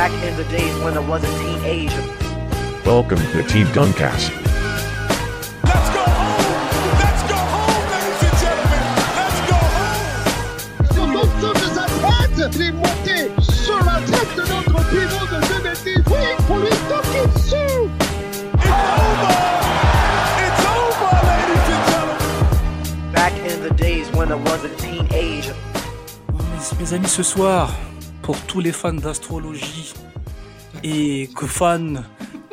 Back in the days when I was a teenager. Welcome to Team Duncast. Let's go home! Let's go home, ladies and gentlemen! Let's go home! Sur l'ensemble de sa tête, il est sur la tête de notre pivot de 2010. Oui, pour lui toquer dessus. It's over! It's over, ladies and gentlemen! Back in the days when I was a teenager. Mes, mes amis, ce soir, pour tous les fans d'astrologie et que fans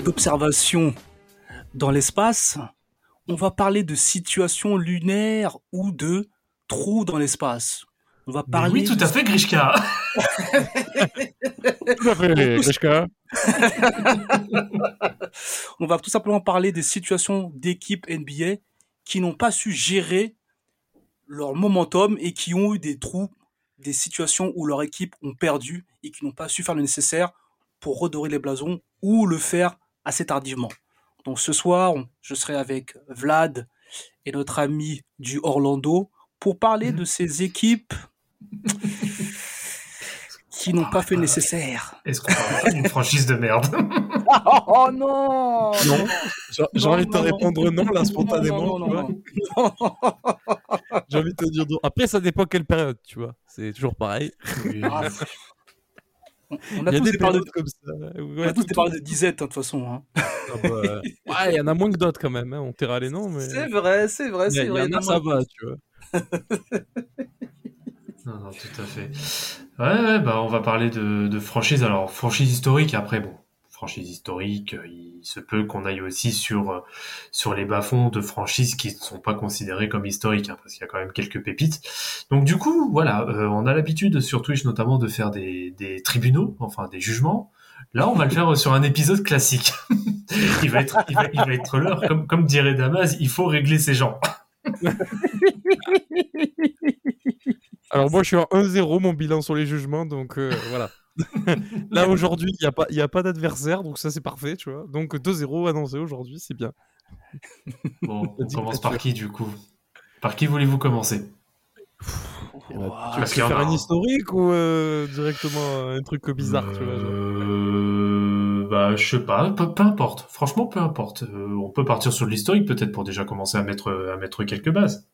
d'observation dans l'espace, on va parler de situations lunaires ou de trous dans l'espace. On va Mais parler. oui, tout à fait, Grishka. Tout à fait, Grishka. On va tout simplement parler des situations d'équipes NBA qui n'ont pas su gérer leur momentum et qui ont eu des trous, des situations où leur équipe ont perdu et qui n'ont pas su faire le nécessaire pour redorer les blasons ou le faire assez tardivement. Donc ce soir, je serai avec Vlad et notre ami du Orlando pour parler de ces équipes qui n'ont pas fait le nécessaire. Est-ce qu'on parle d'une franchise de merde? Oh non Non. J'ai envie de te répondre non, là, spontanément. Non, tu non, vois. non, J'ai envie de te dire non. Après, ça dépend quelle période, tu vois. C'est toujours pareil. Ah, On a Il y a tous des périodes comme ça. on a tous des de disette, hein, de toute façon. hein. Ah bah, ouais, il y en a moins que d'autres quand même. Hein. On taira les noms, mais. C'est vrai, c'est vrai, Il y, en a, ça va, tu vois. Non, non, tout à fait. Ouais, ouais, bah, on va parler de, de franchise. Alors, franchise historique, après, bon, franchise historique, euh, il se peut qu'on aille aussi sur, euh, sur les bas-fonds de franchises qui ne sont pas considérées comme historiques, hein, parce qu'il y a quand même quelques pépites. Donc, du coup, voilà, euh, on a l'habitude sur Twitch notamment de faire des, des tribunaux, enfin des jugements. Là, on va le faire sur un épisode classique. il va être, il va, être l'heure, comme, comme dirait Damas, il faut régler ces gens. Alors, moi, je suis en 1-0, mon bilan sur les jugements, donc euh, voilà. Là, aujourd'hui, il n'y a pas, il y a pas d'adversaire, donc ça, c'est parfait, tu vois. Donc, 2-0 annoncé aujourd'hui, c'est bien. Bon, on commence par qui du coup? Par qui voulez-vous commencer? Tu Parce veux qu'il y en faire a un un. historique ou euh, directement un truc bizarre, tu vois genre Euh, Bah, je sais pas, peu, peu importe. Franchement, peu importe. Euh, on peut partir sur l'historique peut-être pour déjà commencer à mettre à mettre quelques bases.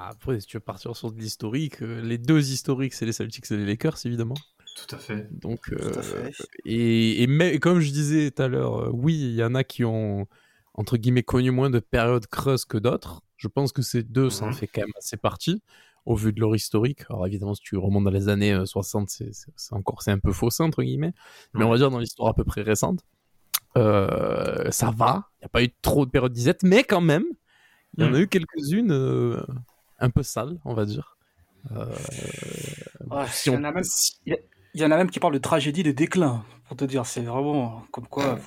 Après, si tu veux partir sur de l'historique, euh, les deux historiques, c'est les Celtics et les Lakers, évidemment. Tout à fait. Donc, Tout à euh, fait. et, et mais, comme je disais tout à l'heure, euh, oui, il y en a qui ont, entre guillemets, connu moins de périodes creuses que d'autres. Je pense que ces deux, ça en Mhm. fait quand même assez partie, au vu de leur historique. Alors évidemment, si tu remontes dans les années euh, 60, c'est c'est- c'est encore c'est un peu faussé, entre guillemets. Mais on va dire dans l'histoire à peu près récente. Euh, ça va, il n'y a pas eu trop de périodes disettes, mais quand même, il y en a Mhm. eu quelques-unes euh, un peu sales, on va dire. Euh, Ouais, si il, y on- en a même, il y en a même qui parlent de tragédie de déclin, pour te dire. C'est vraiment comme quoi.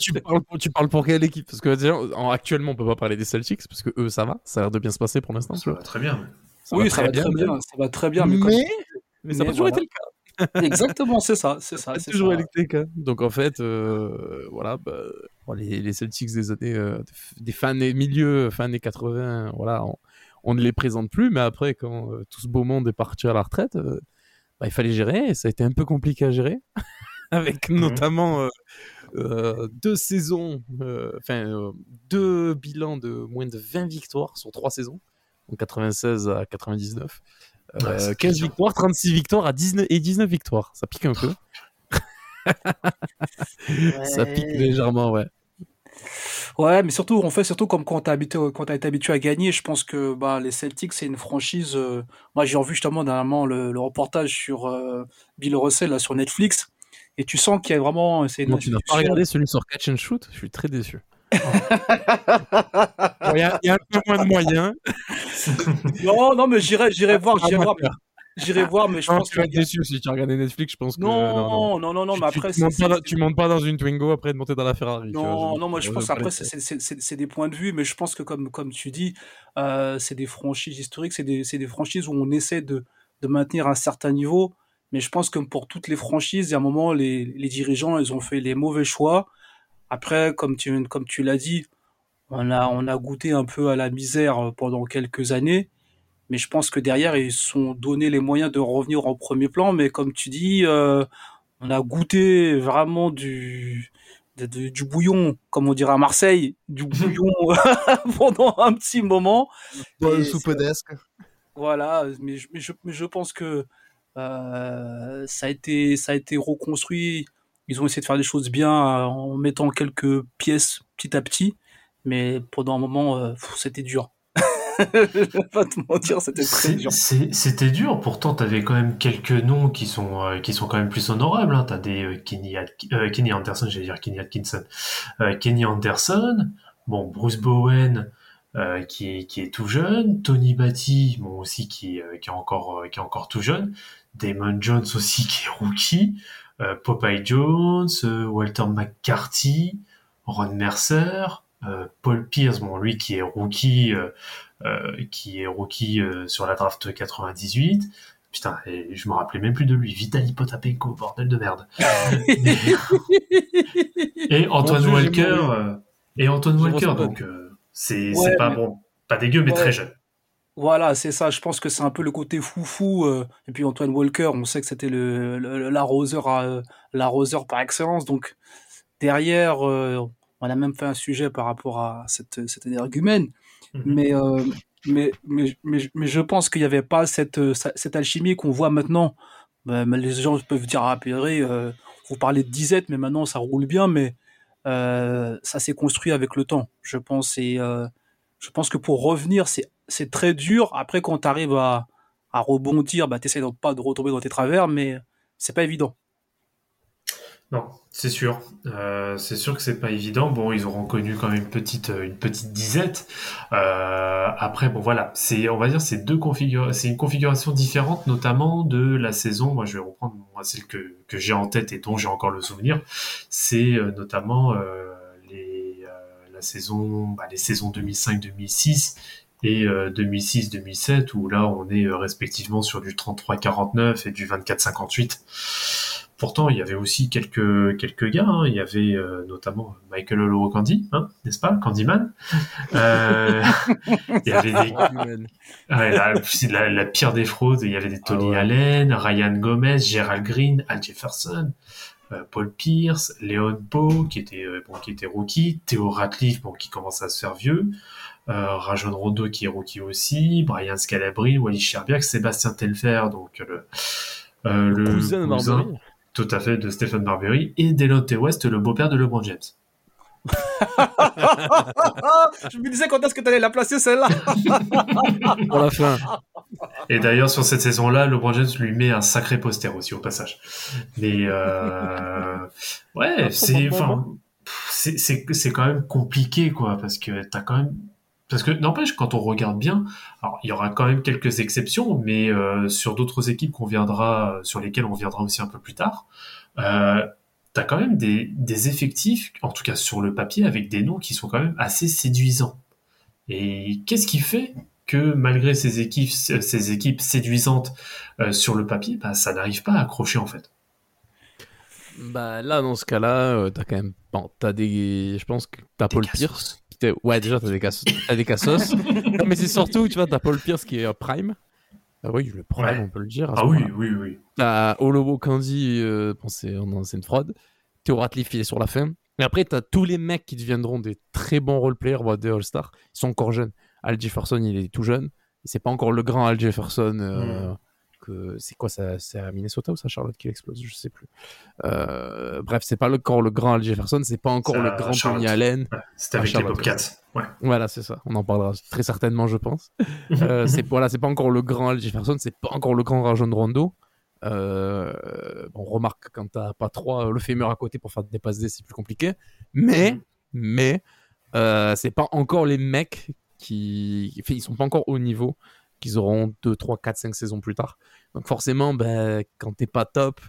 tu, parles pour, tu parles pour quelle équipe? Parce que déjà, en- actuellement, on peut pas parler des Celtics parce que eux, ça va, ça a l'air de bien se passer pour l'instant. Ça va très bien. Ça oui, va ça va très bien, ça va très bien. Mais, comme- Mais, mais ça n'a pas toujours voilà. été le cas. Exactement, c'est ça, c'est ça. C'est toujours ça. le cas. Donc en fait, euh, voilà, bah, les, les Celtics des années, euh, des fins des milieux, fin des 80, voilà, on, on ne les présente plus. Mais après, quand euh, tout ce beau monde est parti à la retraite, euh, bah, il fallait gérer. Et ça a été un peu compliqué à gérer, avec Mhm. notamment euh, euh, deux saisons, euh, enfin euh, deux bilans de moins de 20 victoires sur trois saisons, en 96 à 99. Euh, Ouais, ça 15 pique, hein. victoires, 36 victoires à 19 et 19 victoires. Ça pique un peu. Ça pique légèrement, ouais. Ouais, mais surtout, on fait surtout comme quand t'as habité, quand t'as été habitué à gagner. Je pense que bah, les Celtics, c'est une franchise. euh, moi, j'ai revu justement dernièrement le, le reportage sur euh, Bill Russell là, sur Netflix, et tu sens qu'il y a vraiment. Une tu n'as pas regardé celui sur Catch and Shoot? Je suis très déçu. Bon, Il y, a- il y a un peu moins de moyens. Non, non, mais j'irai, j'irai voir, j'irai voir, j'irai voir, mais je Non, pense tu vas que. être déçu si tu as regardé Netflix, je pense que. Non, non, non, non, Tu- mais tu- après, tu, montes pas tu montes pas dans une Twingo après de monter dans la Ferrari. tu vois, Non, non, moi je pense après c'est des points de vue, mais je pense que comme, comme tu dis, euh, c'est des franchises historiques, c'est des, c'est des franchises où on essaie de, de maintenir un certain niveau, mais je pense que pour toutes les franchises, il y a un moment, les, les dirigeants, ils ont fait les mauvais choix. Après, comme tu, comme tu l'as dit, on a, on a goûté un peu à la misère pendant quelques années, Mais je pense que derrière, ils se sont donné les moyens de revenir en premier plan. Mais comme tu dis, euh, on a goûté vraiment du, bouillon, comme on dirait à Marseille, du bouillon pendant un petit moment. Dans le soupedesque. Voilà, mais je, mais je, mais je pense que euh, ça a été, ça a été reconstruit. Ils ont essayé de faire des choses bien euh, en mettant quelques pièces petit à petit, mais pendant un moment, euh, c'était dur. je vais pas te mentir, c'était très dur. C'était dur, pourtant t'avais quand même quelques noms qui sont euh, qui sont quand même plus honorables. Hein. T'as des euh, Kenny, euh, Kenny Anderson, j'allais dire Kenny Atkinson, Kenny Anderson, bon Bruce Bowen qui est qui est tout jeune, Tony Batty, bon aussi qui qui est encore qui est encore tout jeune, Damon Jones aussi qui est rookie, Popeye Jones, euh, Walter McCarthy, Ron Mercer, euh, Paul Pierce, bon lui qui est rookie. euh, euh, qui est rookie euh, sur la draft 98. Putain, et je me rappelais même plus de lui. Vitali Potapenko, bordel de merde. et Antoine Walker. euh, et Antoine Walker, donc euh, c'est Ouais, pas mais- bon, pas dégueu, mais Ouais. très jeune. Voilà, c'est ça. Je pense que c'est un peu le côté foufou. euh, et puis Antoine Walker, on sait que c'était le, le- l'arroseur, par excellence. Donc derrière, euh, on a même fait un sujet par rapport à cette, cet énergumène. Mhm. Mais, euh, mais, mais, mais, mais je pense qu'il n'y avait pas cette, euh, cette alchimie qu'on voit maintenant. Ben, les gens peuvent dire, ah, euh, vous parlez de disette, mais maintenant ça roule bien, mais euh, ça s'est construit avec le temps, je pense. Et euh, je pense que pour revenir, c'est, c'est très dur. Après, quand tu arrives à, rebondir, bah, tu essaies pas de retomber dans tes travers, mais c'est pas évident. Non, c'est sûr. Euh, c'est sûr que c'est pas évident. Bon, ils auront connu quand même une petite, euh, disette. Euh, après, bon, voilà, c'est, on va dire, c'est c'est une configuration différente, notamment de la saison. Moi, je vais reprendre celle que, j'ai en tête et dont j'ai encore le souvenir. C'est notamment les, la saison, bah, les saisons 2005-2006 et euh, 2006-2007 où là, on est euh, respectivement sur du 33-49 et du 24-58. Pourtant, il y avait aussi quelques quelques gars. hein. Il y avait euh, notamment Michael Olowokandi, hein, n'est-ce pas, Candyman? Euh, il y avait des ouais, la, c'est la, la pire des fraudes. Il y avait des Tony Ah ouais. Allen, Ryan Gomez, Gerald Green, Al Jefferson, Paul Pierce, Leon Poe qui était bon, qui était rookie, Theo Ratliff bon, qui commence à se faire vieux, euh, Rajon Rondo qui est rookie aussi, Brian Scalabrine, Wally Sherbiak, Sébastien Telfer donc le euh, le cousin tout à fait de Stephen Marbury et Delonte West, le beau-père de LeBron James. je me disais quand est-ce que tu allais la placer celle-là? Pour la fin. Et d'ailleurs, sur cette saison-là, LeBron James lui met un sacré poster aussi au passage. Mais euh, ouais, c'est enfin, pff, c'est c'est c'est quand même compliqué quoi, parce que t'as quand même parce que n'empêche quand on regarde bien, alors il y aura quand même quelques exceptions, mais euh, sur d'autres équipes qu'on viendra, sur lesquelles on viendra aussi un peu plus tard, euh, t'as quand même des des effectifs, en tout cas sur le papier, avec des noms qui sont quand même assez séduisants. Et qu'est-ce qui fait que malgré ces équipes, ces équipes séduisantes euh, sur le papier, bah, ça n'arrive pas à accrocher en fait? Bah là, dans ce cas-là, euh, t'as quand même. Bon, t'as des. Je pense que t'as Paul. Pierce. Ouais, déjà, t'as des cassos. t'as des cassos. non, mais c'est surtout, tu vois, t'as Paul Pierce qui est euh, Prime. Ah oui, le Prime, Ouais. on peut le dire. Ah oui, oui, oui. T'as Olowo Candy, euh, bon, c'est non, c'est une fraude. Theo Ratliff, il est sur la fin. Et après, t'as tous les mecs qui deviendront des très bons role-players, voire des All-Stars. Ils sont encore jeunes. Al Jefferson, il est tout jeune. C'est pas encore le grand Al Jefferson. euh, Mm. Que C'est quoi ça C'est à Minnesota ou c'est à Charlotte qui explose Je sais plus. Euh, bref, c'est pas le- encore le grand Al Jefferson. C'est pas encore le grand Charlotte. Tony Allen. Ouais, C'était Ah, avec les Bobcats. Ouais. Voilà, c'est ça. On en parlera très certainement, je pense. Euh, c'est voilà, c'est pas encore le grand Al Jefferson, c'est pas encore le grand Rajon Rondo. Euh, on remarque quand t'as pas trois le fémur à côté pour faire des passes c'est plus compliqué. Mais, Mhm. mais, euh, c'est pas encore les mecs qui, enfin, ils sont pas encore au niveau qu'ils auront 2, 3, 4, 5 saisons plus tard. Donc forcément, ben, quand t'es pas top,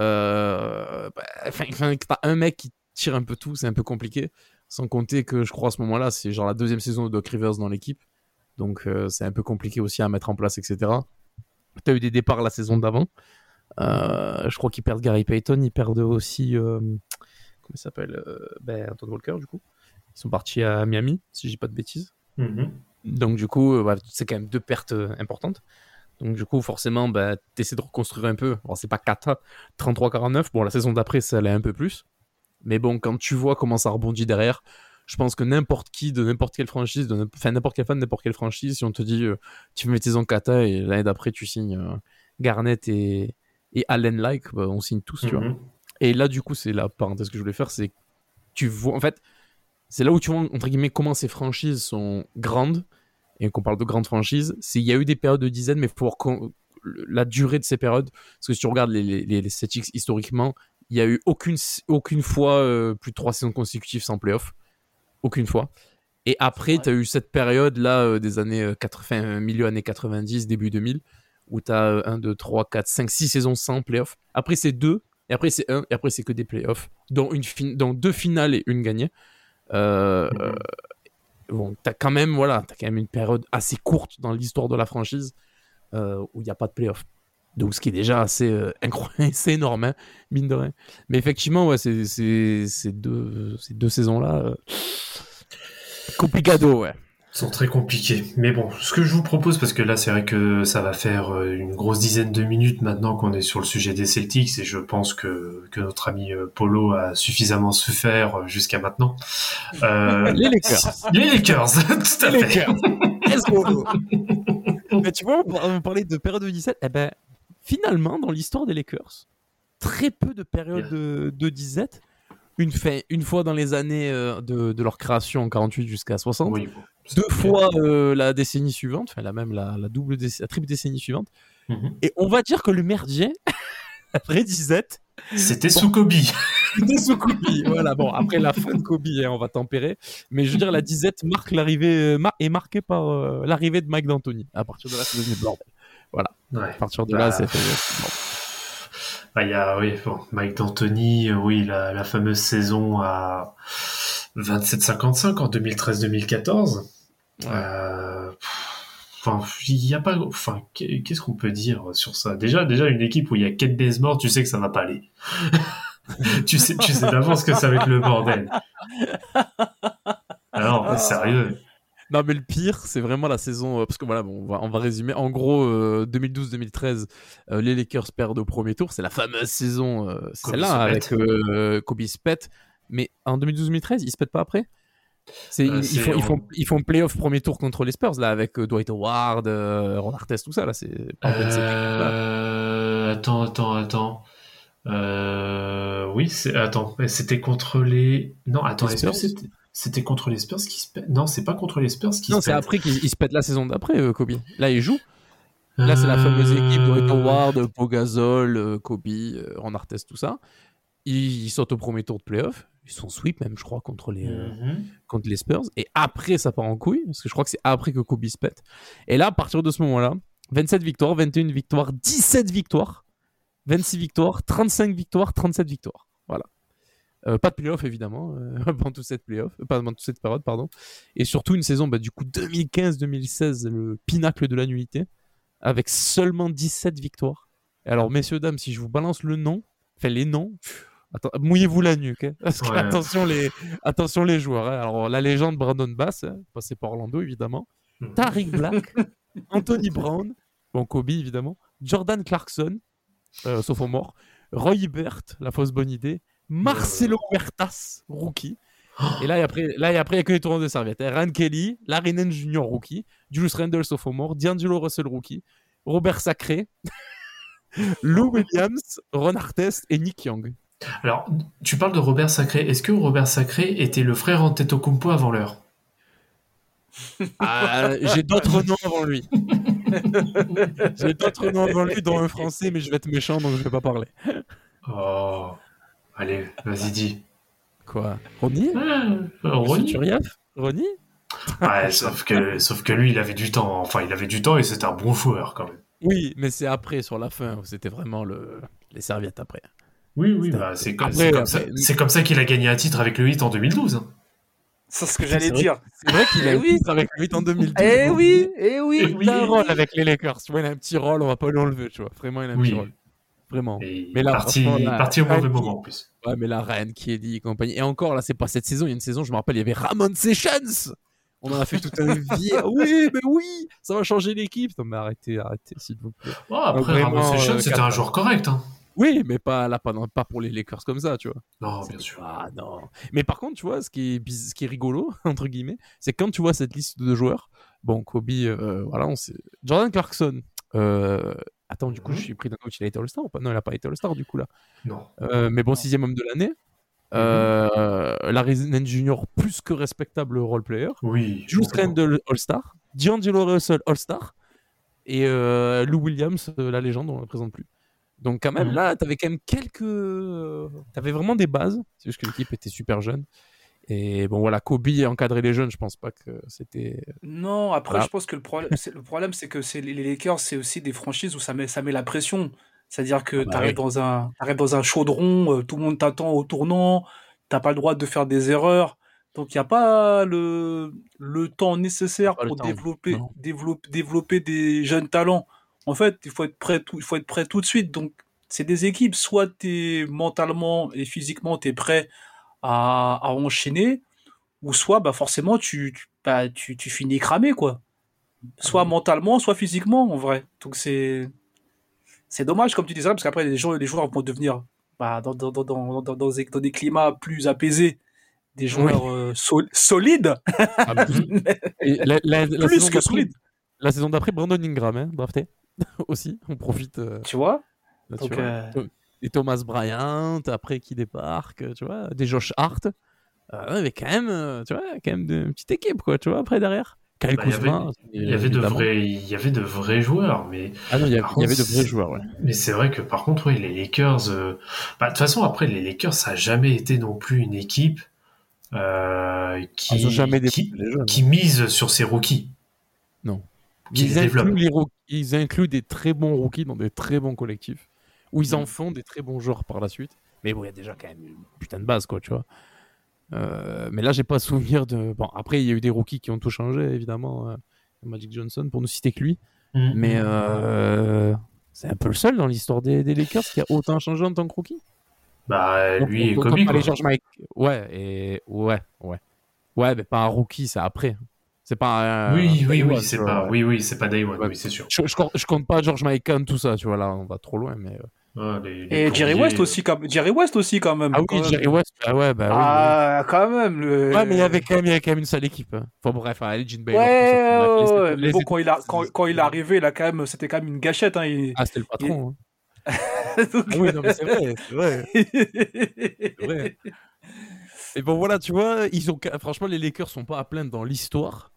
euh, ben, t'as un mec qui tire un peu tout, c'est un peu compliqué. Sans compter que je crois à ce moment-là, c'est genre la deuxième saison de Doc Rivers dans l'équipe. Donc euh, c'est un peu compliqué aussi à mettre en place, etc. Tu as eu des départs la saison d'avant. Euh, je crois qu'ils perdent Gary Payton, ils perdent aussi. euh, comment il s'appelle ben, Anton Walker, du coup. Ils sont partis à Miami, si je dis pas de bêtises. Mhm. Donc du coup, euh, ouais, c'est quand même deux pertes euh, importantes. Donc du coup, forcément, bah, tu essaies de reconstruire un peu. Bon, c'est pas cata, 33-49. Bon, la saison d'après, ça allait un peu plus. Mais bon, quand tu vois comment ça rebondit derrière, je pense que n'importe qui, de n'importe quelle franchise, de n'importe- enfin n'importe quel fan de n'importe quelle franchise, si on te dit euh, tu mets tes en kata et l'année d'après tu signes euh, Garnett et, et Allen like, bah, on signe tous, tu vois. Mhm. Et là, du coup, c'est la parenthèse que je voulais faire, c'est que tu vois, en fait, c'est là où tu vois, entre guillemets, comment ces franchises sont grandes, et qu'on parle de grandes franchises, c'est il y a eu des périodes de dizaines, mais pour la durée de ces périodes, parce que si tu regardes les, les, les- Celtics historiquement, il y a eu aucune, aucune fois euh, plus de trois saisons consécutives sans playoff. Aucune fois. Et après, tu as eu cette période-là euh, des années euh, 80, euh, milieu années 90, début 2000, où tu as 1, 2, 3, 4, 5, 6 saisons sans playoff. Après, c'est 2, et après, c'est 1, et après, c'est que des playoffs, dont, une fin- dont deux finales et une gagnée. Euh, euh, bon, tu as quand même, voilà, as quand même une période assez courte dans l'histoire de la franchise euh, où il n'y a pas de playoff. Donc, ce qui est déjà assez incroyable, c'est énorme, hein, mine de rien. Mais effectivement, ouais, c'est c'est- ces deux, ces deux saisons-là, complicado, ouais. Sont très compliqués. Mais bon, ce que je vous propose, parce que là, c'est vrai que ça va faire euh, une grosse dizaine de minutes maintenant qu'on est sur le sujet des Celtics, et je pense que, que notre ami euh, Polo a suffisamment souffert euh, jusqu'à maintenant. Euh, Les Lakers. les Lakers, tout à Les fait. Lakers. Let's go. Mais tu vois, on par- on parlait de période de 17. Eh ben, finalement, dans l'histoire des Lakers, très peu de périodes de, de 17. Une, fois dans les années euh, de, de leur création en 48 jusqu'à 60. Oui, bon. Deux fois euh, la décennie suivante, enfin la même la, la double déc- la triple décennie suivante. Mhm. Et on va dire que le merdier, après 17, C'était sous Kobe. c'était sous Kobe. voilà, bon, après la fin de Kobe, hein, on va tempérer. Mais je veux dire, la 17 marque l'arrivée, euh, mar- est marquée par euh, l'arrivée de Mike D'Antoni. À partir de là, c'est devenu. Ouais. À partir de Bah, là, c'est bon. Ah, il y a, oui, bon, Mike D'Antoni, oui, la, la fameuse saison à 27-55 en 2013-2014. Euh, pff, Enfin, il y a pas, enfin, qu'est- qu'est-ce qu'on peut dire sur ça? Déjà, déjà une équipe où il y a Kate Bazemore, tu sais que ça va pas aller. tu sais, tu sais d'avance que ça va être le bordel. Alors, sérieux. Non, mais le pire, c'est vraiment la saison. euh, parce que voilà, bon, on, va, on va résumer. En gros, euh, 2012-2013, euh, les Lakers perdent au premier tour. C'est la fameuse saison, euh, celle-là, avec euh, Kobe se pète. Mais en 2012-2013, ils se pètent pas après? Euh, ils, font, ils, en- font, ils font playoff premier tour contre les Spurs, là, avec euh, Dwight Howard, euh, Ron Artest, tout ça. Là, c'est. Euh, attends, attends, attends. Euh, oui, attends, c'était contre les, non, attends, Les Spurs? C'était, contre les Spurs qui se pètent Non, c'est pas contre les Spurs qui Non, se c'est pètent. après qu'ils ils se pètent la saison d'après, euh, Kobe. Là, il joue. Là, c'est la fameuse équipe Euh, Dwight Howard, Pogazol, euh, Kobe, euh, Ron Artest, tout ça. Ils, ils sortent au premier tour de playoff. Ils sont sweep même, je crois, contre les, euh, Mhm. contre les Spurs. Et après, ça part en couille, parce que je crois que c'est après que Kobe se pète. Et là, à partir de ce moment-là, 27 victoires, 21 victoires, 17 victoires, 26 victoires, 35 victoires, 37 victoires. Euh, pas de playoff, évidemment, euh, pendant toute cette playoff, euh, pas pendant toute cette période, pardon. Et surtout une saison, bah, du coup, 2015-2016, le pinacle de la nullité, avec seulement 17 victoires. Et alors, messieurs, dames, si je vous balance le nom, enfin les noms, mouillez-vous la nuque. hein, parce que Ouais. attention, les, attention les joueurs. hein. Alors, la légende Brandon Bass, hein, passé par Orlando, évidemment. Mhm. Tariq Black, Anthony Brown, bon, Kobe, évidemment. Jordan Clarkson, euh, sophomore. Roy Hibbert, la fausse bonne idée. Marcelo Huertas, rookie. Et là, et après, là, et après, il n'y a que les tournants de serviettes. hein. Ryan Kelly, Larry Nance Jr., rookie. Julius Randle, sophomore. D'Angelo Russell, rookie. Robert Sacré. Lou Williams, Ron Artest et Nick Young. Alors, tu parles de Robert Sacré. Est-ce que Robert Sacré était le frère Antetokounmpo avant l'heure? Ah, J'ai d'autres noms avant lui. J'ai d'autres noms avant lui, dont un français, mais je vais être méchant, donc je vais pas parler. Oh, allez, vas-y, dis. Quoi? Ronnie? Ah, Monsieur Ronnie Turiaf Ronnie? Ouais, sauf que, sauf que lui, il avait du temps. Enfin, il avait du temps et c'était un bon joueur quand même. Oui, mais c'est après, sur la fin, où c'était vraiment le... les serviettes après. Oui, oui, bah, c'est comme, Après, c'est comme après, ça, comme ça qu'il a gagné un titre avec le 8 en 2012. hein. C'est ce que j'allais dire. C'est vrai qu'il a Eh eu oui. avec lui en 2012. Eh donc, oui, eh oui. Il a un rôle avec les Lakers. Tu vois, il a un petit rôle, on va pas l'enlever, tu vois. Vraiment, il a un Oui. petit rôle. Vraiment. Et Mais là, parti, là, parti au mauvais moment en plus. Ouais, mais là, Ryan Kelly et compagnie. Et encore, là, c'est pas cette saison, il y a une saison, je me rappelle, il y avait Ramon Sessions. On en a fait tout un vie. Oui, mais oui, ça va changer l'équipe. Non, mais arrêtez, arrêtez, s'il vous plaît. Oh, après, Ramon Sessions, euh, c'était un joueur correct. Hein. Oui, mais pas là, pas, dans- pas pour les Lakers comme ça, tu vois. Non, bien sûr. Ah non. Mais par contre, tu vois, ce qui est, ce qui est rigolo, entre guillemets, c'est quand tu vois cette liste de joueurs. Bon, Kobe, euh, voilà, on sait. Jordan Clarkson. Euh... Attends, du coup, Mhm. je suis pris d'un coach, il a été All-Star ou pas? Non, il a pas été All-Star, du coup, là. Non. Euh, mais bon, sixième homme de l'année. Euh, Larry Nance Jr., plus que respectable role-player. Oui. Complètement. Randle All-Star. D'Angelo Russell All-Star. Et euh, Lou Williams, euh, la légende, on ne le présente plus. Donc quand même, Mhm. là, tu avais quand même quelques... Tu avais vraiment des bases. C'est juste que l'équipe était super jeune. Et bon, voilà, Kobe encadrer les jeunes, je pense pas que c'était... Non, après, Voilà. je pense que le problème, c'est, le problème, c'est que c'est, les Lakers, c'est aussi des franchises où ça met, ça met la pression. C'est-à-dire que Ah bah tu arrives oui. dans un, t'arrives dans un chaudron, euh, tout le monde t'attend au tournant, t'as pas le droit de faire des erreurs. Donc, il n'y a pas le, le temps nécessaire pour temps, développer, développer, développer des jeunes talents. En fait, il faut être prêt tout, il faut être prêt tout de suite. Donc, c'est des équipes, soit t'es mentalement et physiquement, t'es prêt à, à enchaîner, ou soit, bah, forcément, tu, tu, bah, tu, tu finis cramé, quoi. Soit mentalement, soit physiquement, en vrai. Donc, c'est, c'est dommage, comme tu disais, parce qu'après, les joueurs, les joueurs vont devenir, bah, dans, dans, dans, dans, des, dans des climats plus apaisés, des joueurs euh, sol- solides, Ah, la, la- la plus que solides, La saison d'après, Brandon Ingram, hein, drafté. Aussi, on profite euh, tu vois? Donc, euh, Et Thomas Bryant, après qui débarque, tu vois, des Josh Hart. Euh, mais quand même, euh, tu vois, quand même de- une petite équipe, quoi, tu vois, après derrière. Kyle Bah, il y avait- Kuzma, Il y avait de vrais, il y avait de vrais joueurs, mais Ah non, il y, a- Par il y avait de vrais c'est- joueurs, ouais. Mais c'est vrai que par contre, ouais, les Lakers, euh, bah, de toute façon, après, les Lakers, ça n'a jamais été non plus une équipe euh, qui, jeunes. qui mise sur ses rookies. Non. Qui Ils les incluent, développe. les roo- ils incluent des très bons rookies dans des très bons collectifs, où ils en Mm. font des très bons joueurs par la suite. Mais bon, il y a déjà quand même une putain de base, quoi, tu vois. Euh, mais là, j'ai pas souvenir de. Bon, après, il y a eu des rookies qui ont tout changé, évidemment. euh, Magic Johnson, pour nous citer que lui. Mm. Mais euh, c'est un peu le seul dans l'histoire des, des Lakers qui a autant changé en tant que rookie. Bah, Donc, lui et on- on Kobe, George Mike. Ouais, et ouais, ouais. Ouais, mais pas un rookie, c'est après. C'est pas un. oui, oui, oui, c'est pas, oui, oui, c'est pas Day One, Ouais. oui, c'est sûr. Je, je, compte- je compte pas George Mikan, tout ça, tu vois, là, on va trop loin, mais. Euh, Ah, les- les Et Jerry West aussi, quand, Jerry West aussi, quand même. Ah oui, quand même. Jerry West, ah ouais, bah oui, Ah, quand même. Le... Ouais, mais il y avait quand même, il y avait quand même une sale équipe. hein. Enfin bref, hein, Elgin Baylor. Ouais, ça, les- bon, quand il, a, quand, quand il est arrivé, là, quand même, c'était quand même une gâchette. Hein, il- Ah, c'était le patron. hein. Donc, Ah oui, non, mais c'est vrai, c'est vrai. c'est vrai. Et bon, voilà, tu vois, ils ont, franchement, les Lakers sont pas à plaindre dans l'histoire.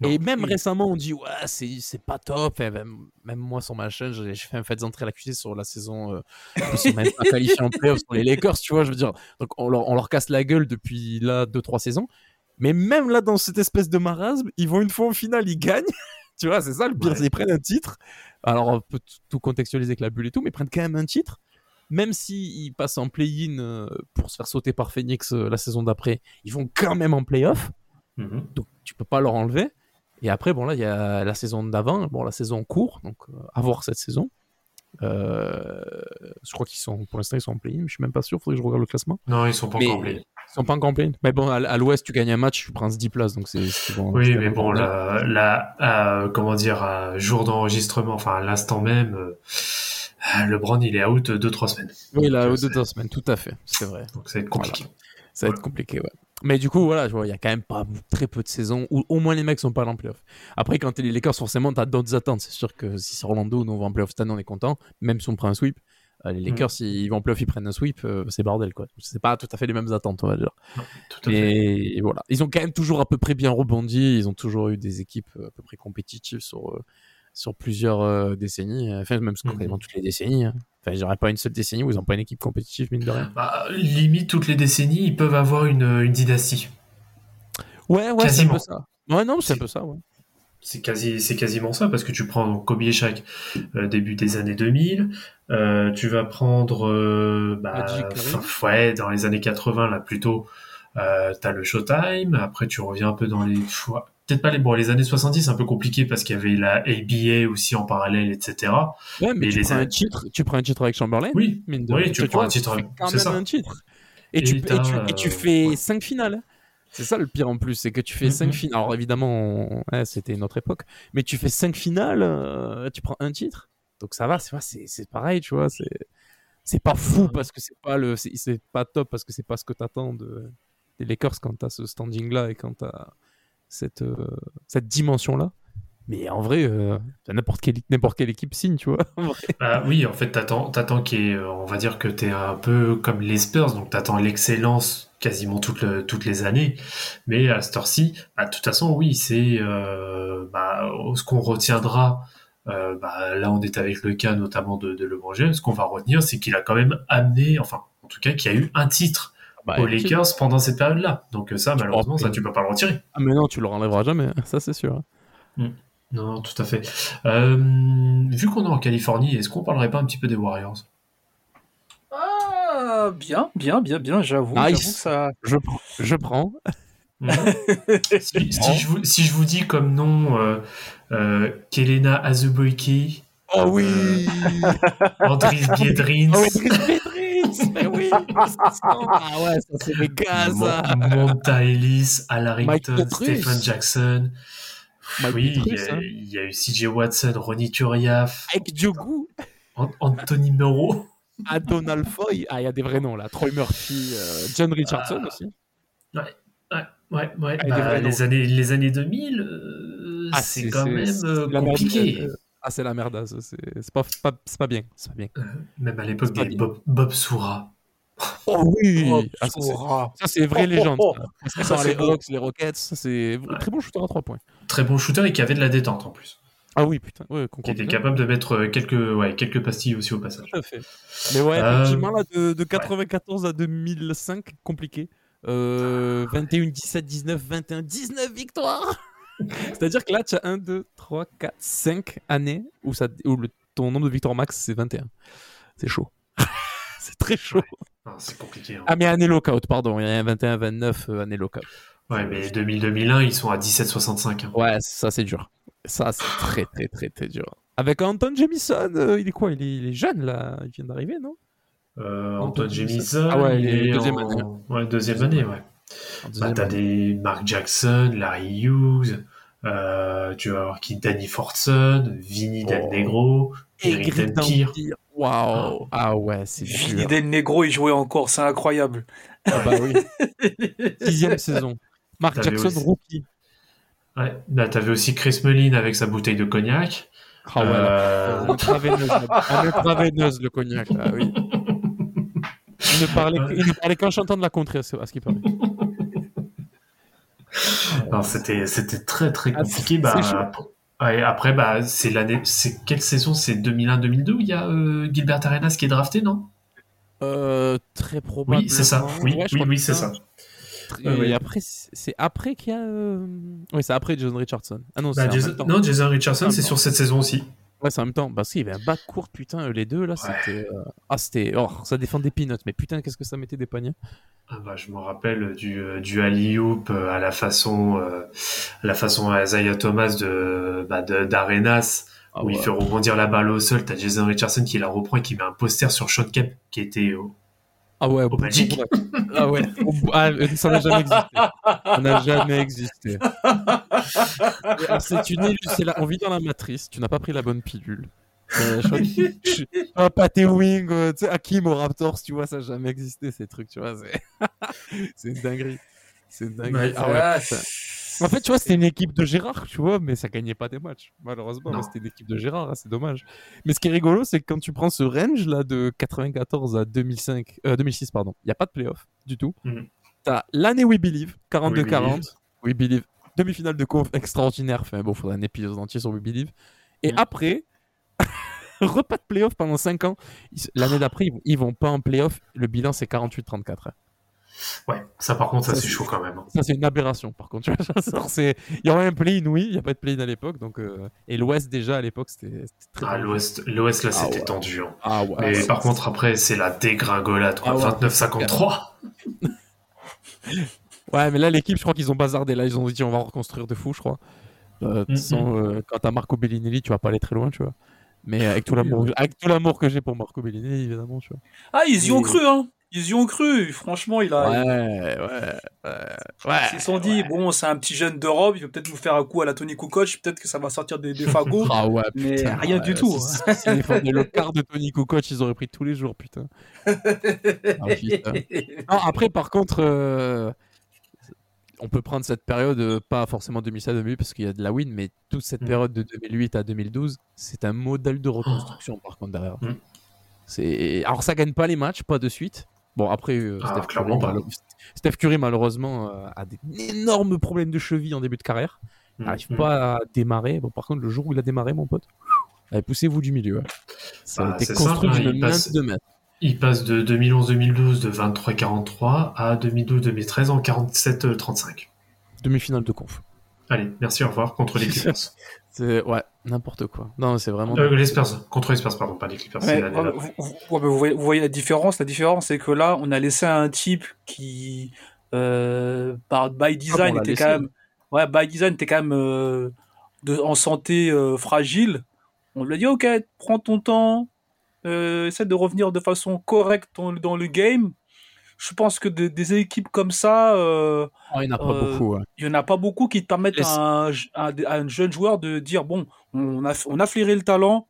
Non. Et même récemment, on dit, ouais, c'est, pas top. Et même, même moi, sur ma chaîne, j'ai fait un fait d'entrer l'accusé sur la saison. Euh, ils sont même pas qualifiés en playoffs sur les Lakers, tu vois, je veux dire. Donc, on leur, on leur casse la gueule depuis là, 2-3 saisons. Mais même là, dans cette espèce de marasme, ils vont une fois en finale, ils gagnent. tu vois, c'est ça le pire, Ouais. c'est ils prennent un titre. Alors, on peut tout contextualiser avec la bulle et tout, mais ils prennent quand même un titre. Même s'ils passent en play-in euh, pour se faire sauter par Phoenix euh, la saison d'après, ils vont quand même en play-off. Mhm. Donc, tu peux pas leur enlever. Et après, bon, là, il y a la saison d'avant, bon, la saison en cours, donc euh, à voir cette saison. Euh, je crois qu'ils sont, pour l'instant, ils sont en play-in, mais je suis même pas sûr, faudrait que je regarde le classement. Non, ils sont pas Mais- encore play. Ils sont pas en play-in. Mais bon, à, à l'ouest, tu gagnes un match, tu prends 10 places, donc c'est. bon, Oui, mais bon, là, là à, comment dire, à jour d'enregistrement, enfin, à l'instant même, euh, LeBron, il est out 2-3 semaines. Oui, au c'est- deux, deux semaines, tout à fait, c'est vrai. Donc, ça va être compliqué. Ça va être compliqué, ouais. Mais du coup, voilà, il y a quand même pas très peu de saisons où au moins les mecs sont pas allés en playoff. Après, quand t'es les Lakers, forcément, t'as d'autres attentes. C'est sûr que si c'est Orlando, nous on va en playoff cette année, on est content. Même si on prend un sweep, euh, les Lakers, s'ils vont en playoff, ils prennent un sweep, euh, c'est bordel, quoi. C'est pas tout à fait les mêmes attentes, on va dire. Tout à fait. Et voilà. Ils ont quand même toujours à peu près bien rebondi. Ils ont toujours eu des équipes euh, à peu près compétitives sur, euh, sur plusieurs euh, décennies. Enfin, même Mhm. quasiment toutes les décennies. hein. Enfin, je dirais pas une seule décennie où ils ont pas une équipe compétitive, mine de rien. Bah, limite, toutes les décennies, ils peuvent avoir une, une dynastie. Ouais, ouais, c'est un peu ça. Ouais, non, c'est un peu ça, ouais. C'est quasi, c'est quasiment ça, parce que tu prends donc, Kobe et Shaq euh, début des années 2000, euh, tu vas prendre, euh, bah, fin- ouais, dans les années 80, là, plutôt, euh, t'as le Showtime, après tu reviens un peu dans les, peut-être pas les, bon, les années 70, c'est un peu compliqué parce qu'il y avait la ABA aussi en parallèle, etc. Ouais, mais Et tu les prends, un titre, tu prends un titre avec Chamberlain. Oui, mine de oui, tu vois, prends un titre, c'est ça. un titre. Et, Et tu, et, tu, et tu euh, fais ouais. 5 finales. C'est ça le pire en plus, c'est que tu fais 5 Mhm. finales. Alors évidemment, on- ouais, c'était une autre époque, mais tu fais 5 finales, euh, tu prends un titre. Donc ça va, c'est pareil, tu vois. C'est pas fou parce que c'est pas le, c'est c'est pas top parce que c'est pas ce que t'attends de des Lakers quand t'as ce standing là et quand t'as cette euh, cette dimension là. Mais en vrai, euh, n'importe quelle n'importe quelle équipe signe, tu vois. Bah oui, en fait, t'attends, t'attends qu'il euh, on va dire que t'es un peu comme les Spurs, donc t'attends l'excellence quasiment toutes, le- toutes les années. Mais à cette heure-ci, bah, de toute façon, oui, c'est euh, bah, ce qu'on retiendra. euh, bah, là, on est avec le cas notamment de, de LeBron James. Ce qu'on va retenir, c'est qu'il a quand même amené, enfin, en tout cas, qu'il y a eu un titre Bah, aux. Lakers pendant cette période-là. Donc euh, ça, malheureusement, ça, tu peux pas le retirer. Ah mais non, tu le enlèveras jamais, ça c'est sûr. Non, tout à fait. Euh, vu qu'on est en Californie, est-ce qu'on parlerait pas un petit peu des Warriors? Ah, bien, bien, bien, bien, j'avoue. Nice. Ça. Je, prends- je prends. Mhm. si, si je vous, si je vous dis comme nom euh, euh, Kelena Azubuike, Oh oui Andris Biedrins, Oh, oui, mais Ah ouais, ça c'est mes gars, Monta Ellis, Al Harrington. Stephen Jackson. Mike oui, il y, a, hein. il y a eu CJ Watson, Ronnie Turiaf, Avec Diogo, An- Anthony Moreau. Adonal Foy, ah il y a des vrais noms là, Troy Murphy, euh, John Richardson Ah. aussi. Ouais, ouais, Ah, il y a bah, des les, noms. années, les années 2000, euh, Ah, c'est quand même euh, compliqué. euh, Ah c'est la merde, ça, c'est pas, c'est pas, c'est pas bien, c'est pas bien. Même à l'époque, des. Bob, Bob Soura. Oh oui Oh, Ah, ça, c'est- Soura. Ça c'est vraie Oh, oh, légende. oh. ça. Ça, c'est les. Hawks, les Rockets, ça c'est très bon shooter à 3 points. Très bon shooter et qui avait de la détente en plus. Ah oui putain, ouais, Qui était capable de mettre euh, quelques, ouais, quelques pastilles aussi au passage. Tout à fait. Mais ouais, Euh, effectivement, là, de, de 94 à 2005, compliqué. Euh, 21, 17, 19, 21, 19 victoires C'est-à-dire que là, tu as 1, 2, 3, 4, 5 années où, ça, où le, ton nombre de victoires max, c'est 21. C'est chaud. c'est très chaud. Ah, c'est compliqué. hein. Ah, mais année lockout, pardon. Il y a un 21, 29, euh, année lockout. Ouais, mais 2000-2001, ils sont à 17,65. hein. Ouais, ça, c'est dur. Ça, c'est très, très, très, très dur. Avec Anton Jamison, euh, il est quoi? Il est, il est jeune, là. Il vient d'arriver, non? Euh, Antoine Antoine Jamison. Ah ouais, il est est deuxième en- année. Ouais, deuxième année, ouais. Bah, t'as des Mark Jackson, Larry Hughes, euh, tu vas avoir qui Danny Fortson, Vinny Del Oh. Negro, Et Eric. Dampier. Waouh Ah ouais, c'est Vini dur. Del Negro, il jouait encore, c'est incroyable. Ah bah oui. Sixième saison. Mark Jackson, aussi- rookie. Ouais, là, t'avais aussi Chris Mullin avec sa bouteille de cognac. Ah ouais. Euh, intraveineuse, le cognac, là, oui. Il ne parlait, parlait qu'en chantant de la contrée, à ce à ce qu'il paraît. Non, c'était, c'était très très Ah, compliqué. bah, ouais, après, bah, c'est l'année, c'est quelle saison? C'est 2001-2002 où il y a euh, Gilbert Arenas qui est drafté, non? Euh, très probablement. Oui, c'est ça. Oui, Ouais, oui, oui, c'est ça. Et après, c'est après qu'il y a. euh, Oui, c'est après John Richardson. Ah non, Bah, Jason- non, Jason Richardson, En c'est sur cette saison aussi. Ouais, c'est en même temps. Parce qu'il y avait un bac court, putain, eux, les deux, là, c'était. euh, Ah, c'était. Oh, ça défendait Peanuts, mais putain, qu'est-ce que ça mettait des paniers. Ah bah, je me rappelle du, euh, du alley-oop euh, à la façon, euh, à la façon Isaiah Thomas de, bah, d'Arenas, Ah, où il fait rebondir la balle au sol. T'as Jason Richardson qui la reprend et qui met un poster sur Sean Kemp, qui était au, Ah ouais, au Magic. Ah ouais, Au ah, euh, ça n'a jamais existé. Ça n'a jamais existé. Alors, c'est une la- On vit dans la matrice, tu n'as pas pris la bonne pilule. Euh, je crois que- je- Ah, Patty Wing, euh, tu sais, Hakim au Raptors, tu vois, ça n'a jamais existé ces trucs, tu vois. C'est une dinguerie. C'est une dinguerie. Ouais, Ah ouais, Ah, putain. En fait, tu vois, c'était une équipe de Gérard, tu vois, mais ça gagnait pas des matchs. Malheureusement, c'était une équipe de Gérard, hein, c'est dommage. Mais ce qui est rigolo, c'est que quand tu prends ce range là de 94 à 2005, euh, 2006, pardon, il n'y a pas de playoff du tout. Mhm. T'as l'année We Believe, 42-40. We Believe. Demi-finale de conf extraordinaire. Enfin bon, faudrait un épisode entier sur We Believe. Et Mhm. après, repas de playoff pendant 5 ans. L'année d'après, ils vont pas en playoff. Le bilan, c'est 48-34. Ouais, ça par contre, ça, Ça, c'est chaud quand même. hein. Ça, c'est une aberration, par contre. tu vois, genre, c'est- Il y aurait un play-in, oui. Il n'y a pas de play-in à l'époque. Donc, euh, Et l'Ouest, déjà, à l'époque, c'était c'était très Ah, l'Ouest, l'Ouest là, Ah c'était ouais. tendu. hein. Ah ouais. Mais c'est- par contre, après, c'est la dégringolade, quoi. Ah ouais. 29-53. Ouais, mais là, l'équipe, je crois qu'ils ont bazardé. Là, ils ont dit on va reconstruire de fou, je crois. Euh, de toute façon, euh, quand t'as Marco Bellinelli, tu vas pas aller très loin, tu vois. Mais avec tout l'amour, avec tout l'amour que j'ai pour Marco Bellinelli, évidemment, tu vois. Ah, ils y ont Et- cru, hein. Ils y ont cru. Franchement, il a. Ouais, ouais, ouais. ouais Ils se sont dit, bon, c'est un petit jeune d'Europe, il va peut-être nous faire un coup à la Tony Kukoc, peut-être que ça va sortir des, des fagots. Ah ouais, Mais rien du tout, Si, hein. le quart de Tony Kukoc, ils auraient pris tous les jours, putain. Ah, putain. Non, après, par contre, euh, on peut prendre cette période, euh, pas forcément 2007-2008 parce qu'il y a de la win, mais toute cette Mm. période de 2008 à 2012, c'est un modèle de reconstruction par contre derrière. Mm. C'est alors ça gagne pas les matchs, pas de suite. Bon après, euh, Ah, Steph, Curry, Steph malheureusement euh, a des énormes problèmes de cheville en début de carrière. Il Mm, n'arrive mm. pas à démarrer. Bon par contre, le jour où il a démarré, mon pote, allez, poussez-vous du milieu. ouais. Ça Bah, a été c'est construit hein, d'une main passe- de maître. Il passe de 2011-2012 de 23-43 à 2012-2013 en 47-35. Demi-finale de conf. Allez, merci, au revoir, contre les Clippers. C'est ouais, n'importe quoi. Non, c'est vraiment. Euh, les Spurs, contre les Spurs, pardon, pas les Clippers. c'est Ouais, vous, vous- ouais, mais vous voyez, vous voyez la différence. La différence, c'est que là, on a laissé un type qui, euh, par by design, Ah, on l'a était laissé. quand même, ouais, by design était quand même euh, de, en santé euh, fragile. On lui a dit, ok, prends ton temps, euh, essaie de revenir de façon correcte dans, dans le game. Je pense que de- des équipes comme ça, euh, Ah, il n'y en a pas Euh, beaucoup. ouais. il y en a pas beaucoup qui te permettent à un, à un- à un jeune joueur de dire bon, on a, on a flairé le talent,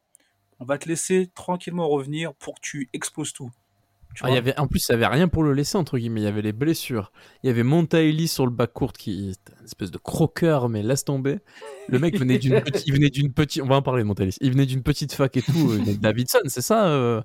on va te laisser tranquillement revenir pour que tu exploses tout. Tu Ah, y avait, en plus, il n'y avait rien pour le laisser, entre guillemets. Il y avait les blessures. Il y avait Monta Ellis sur le backcourt qui était une espèce de croqueur, mais laisse tomber. Le mec venait d'une petite, il venait d'une petite, on va en parler. Il venait d'une petite fac et tout. euh, Davidson, c'est ça euh,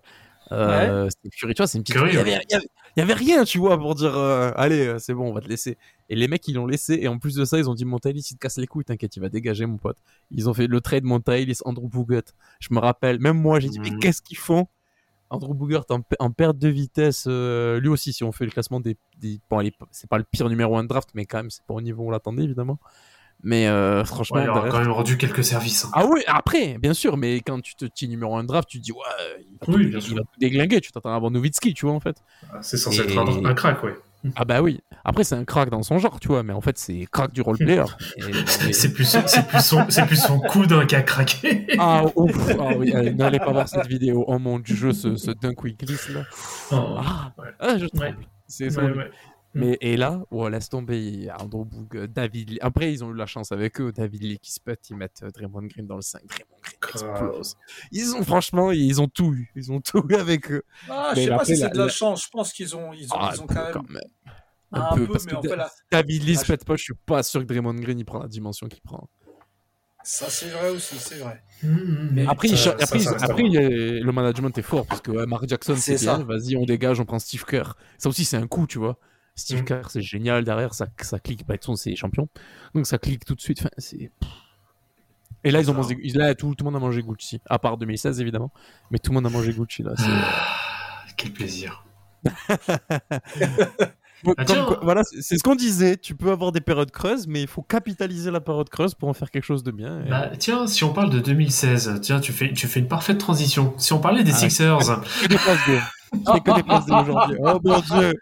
euh, c'était Curry, tu vois, c'est une petite. Curry, il, y ouais. avait, il y avait- il y avait rien, tu vois, pour dire euh, allez, euh, c'est bon, on va te laisser. Et les mecs, ils l'ont laissé. Et en plus de ça, ils ont dit Monta Ellis, il te casse les couilles, t'inquiète, il va dégager, mon pote. Ils ont fait le trade Monta Ellis, Andrew Bogut. Je me rappelle, même moi, j'ai dit, mais Mhm. qu'est-ce qu'ils font? Andrew Bogut en, en perte de vitesse, euh, lui aussi, si on fait le classement des. des bon, c'est pas le pire numéro 1 de draft, mais quand même, c'est pas au niveau où on l'attendait, évidemment. Mais euh, franchement, Ouais, il derrière- quand même rendu quelques services. hein. ah oui, après, bien sûr, mais quand tu te tiens numéro 1 de draft, tu te dis, ouais, il va, Oui, il va déglinguer, tu t'attends à avoir Nowitzki, tu vois, en fait. Ah, C'est censé Et- être un, un crack, ouais. Ah bah oui. Après, c'est un crack dans son genre, tu vois, mais en fait, c'est crack du roleplayer. Et- C'est plus, plus son, plus son coude qui a craqué. Ah, ouf, ah oui, n'allez pas voir cette vidéo. Oh mon dieu, ce, ce dunk où il glisse là. Oh, Ah, Ouais. ah, je Ouais. C'est ouais. Mais et là, oh, laisse tomber, il y a Andrew Boog, David Lee. Après, ils ont eu la chance avec eux. David Lee qui se pète, ils mettent euh, Draymond Green dans le 5. Draymond Green explose. Ils ont, franchement, ils ont tout eu. Ils ont tout eu avec eux. Ah, Mais je sais pas si c'est la- de la la- chance. Je pense qu'ils ont, ils ont, Ah, ils ont quand même Un, un peu, peu, parce mais que en Da- fait, là, David Lee Ah, se je- pète pas. Je suis pas sûr que Draymond Green il prend la dimension qu'il prend. ça c'est vrai aussi, c'est vrai. Mmh, Mais Après, ça- après, ça après il le management est fort parce que ouais, Mark Jackson, C'est bien. Vas-y, on dégage, on prend Steve Kerr. Ça aussi, c'est un coup, tu vois. Steve Mm. Kerr, c'est génial derrière, ça, ça clique. Bah, façon, c'est champion. Donc, ça clique tout de suite. Enfin, c'est. Et là, ils ont mangé. Là, tout, tout le monde a mangé Gucci. À part 2016, évidemment. Mais tout le monde a mangé Gucci, là. Ah, Quel plaisir. Comme Ah, voilà, c'est ce qu'on disait. Tu peux avoir des périodes creuses, mais il faut capitaliser la période creuse pour en faire quelque chose de bien. Et- Bah, tiens, si on parle de 2016, tiens, tu fais, tu fais une parfaite transition. Si on parlait des Ah, Sixers. Je des passes D aujourd'hui. Oh mon dieu.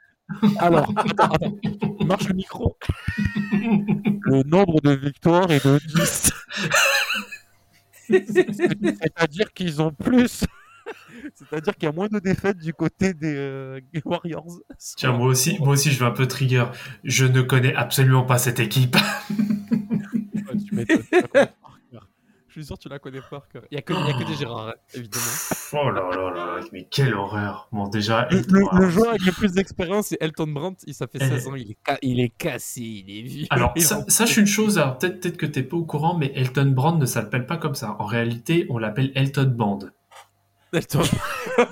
Alors, attends, attends. Marche le micro. Le nombre de victoires est de 10. C'est-à-dire qu'ils ont plus. C'est-à-dire qu'il y a moins de défaites du côté des euh, Warriors. tiens, moi aussi, moi aussi, je vais un peu trigger. Je ne connais absolument pas cette équipe. Ouais, tu m'étonnes, tu la connais par cœur. Je suis sûr que tu la connais par cœur. Il n'y a, que- y a que des Gérard, évidemment. Oh là là là, mais quelle horreur. Bon, déjà, Le, le- le joueur avec le plus d'expérience, c'est Elton Brandt. Il, ça fait Eh. 16 ans. Il est, ca- il est cassé, il est vieux. Alors, sache une chose, alors peut-être que t'es pas au courant, mais Elton Brand ne s'appelle pas comme ça. En réalité, on l'appelle Elton Band. Elton.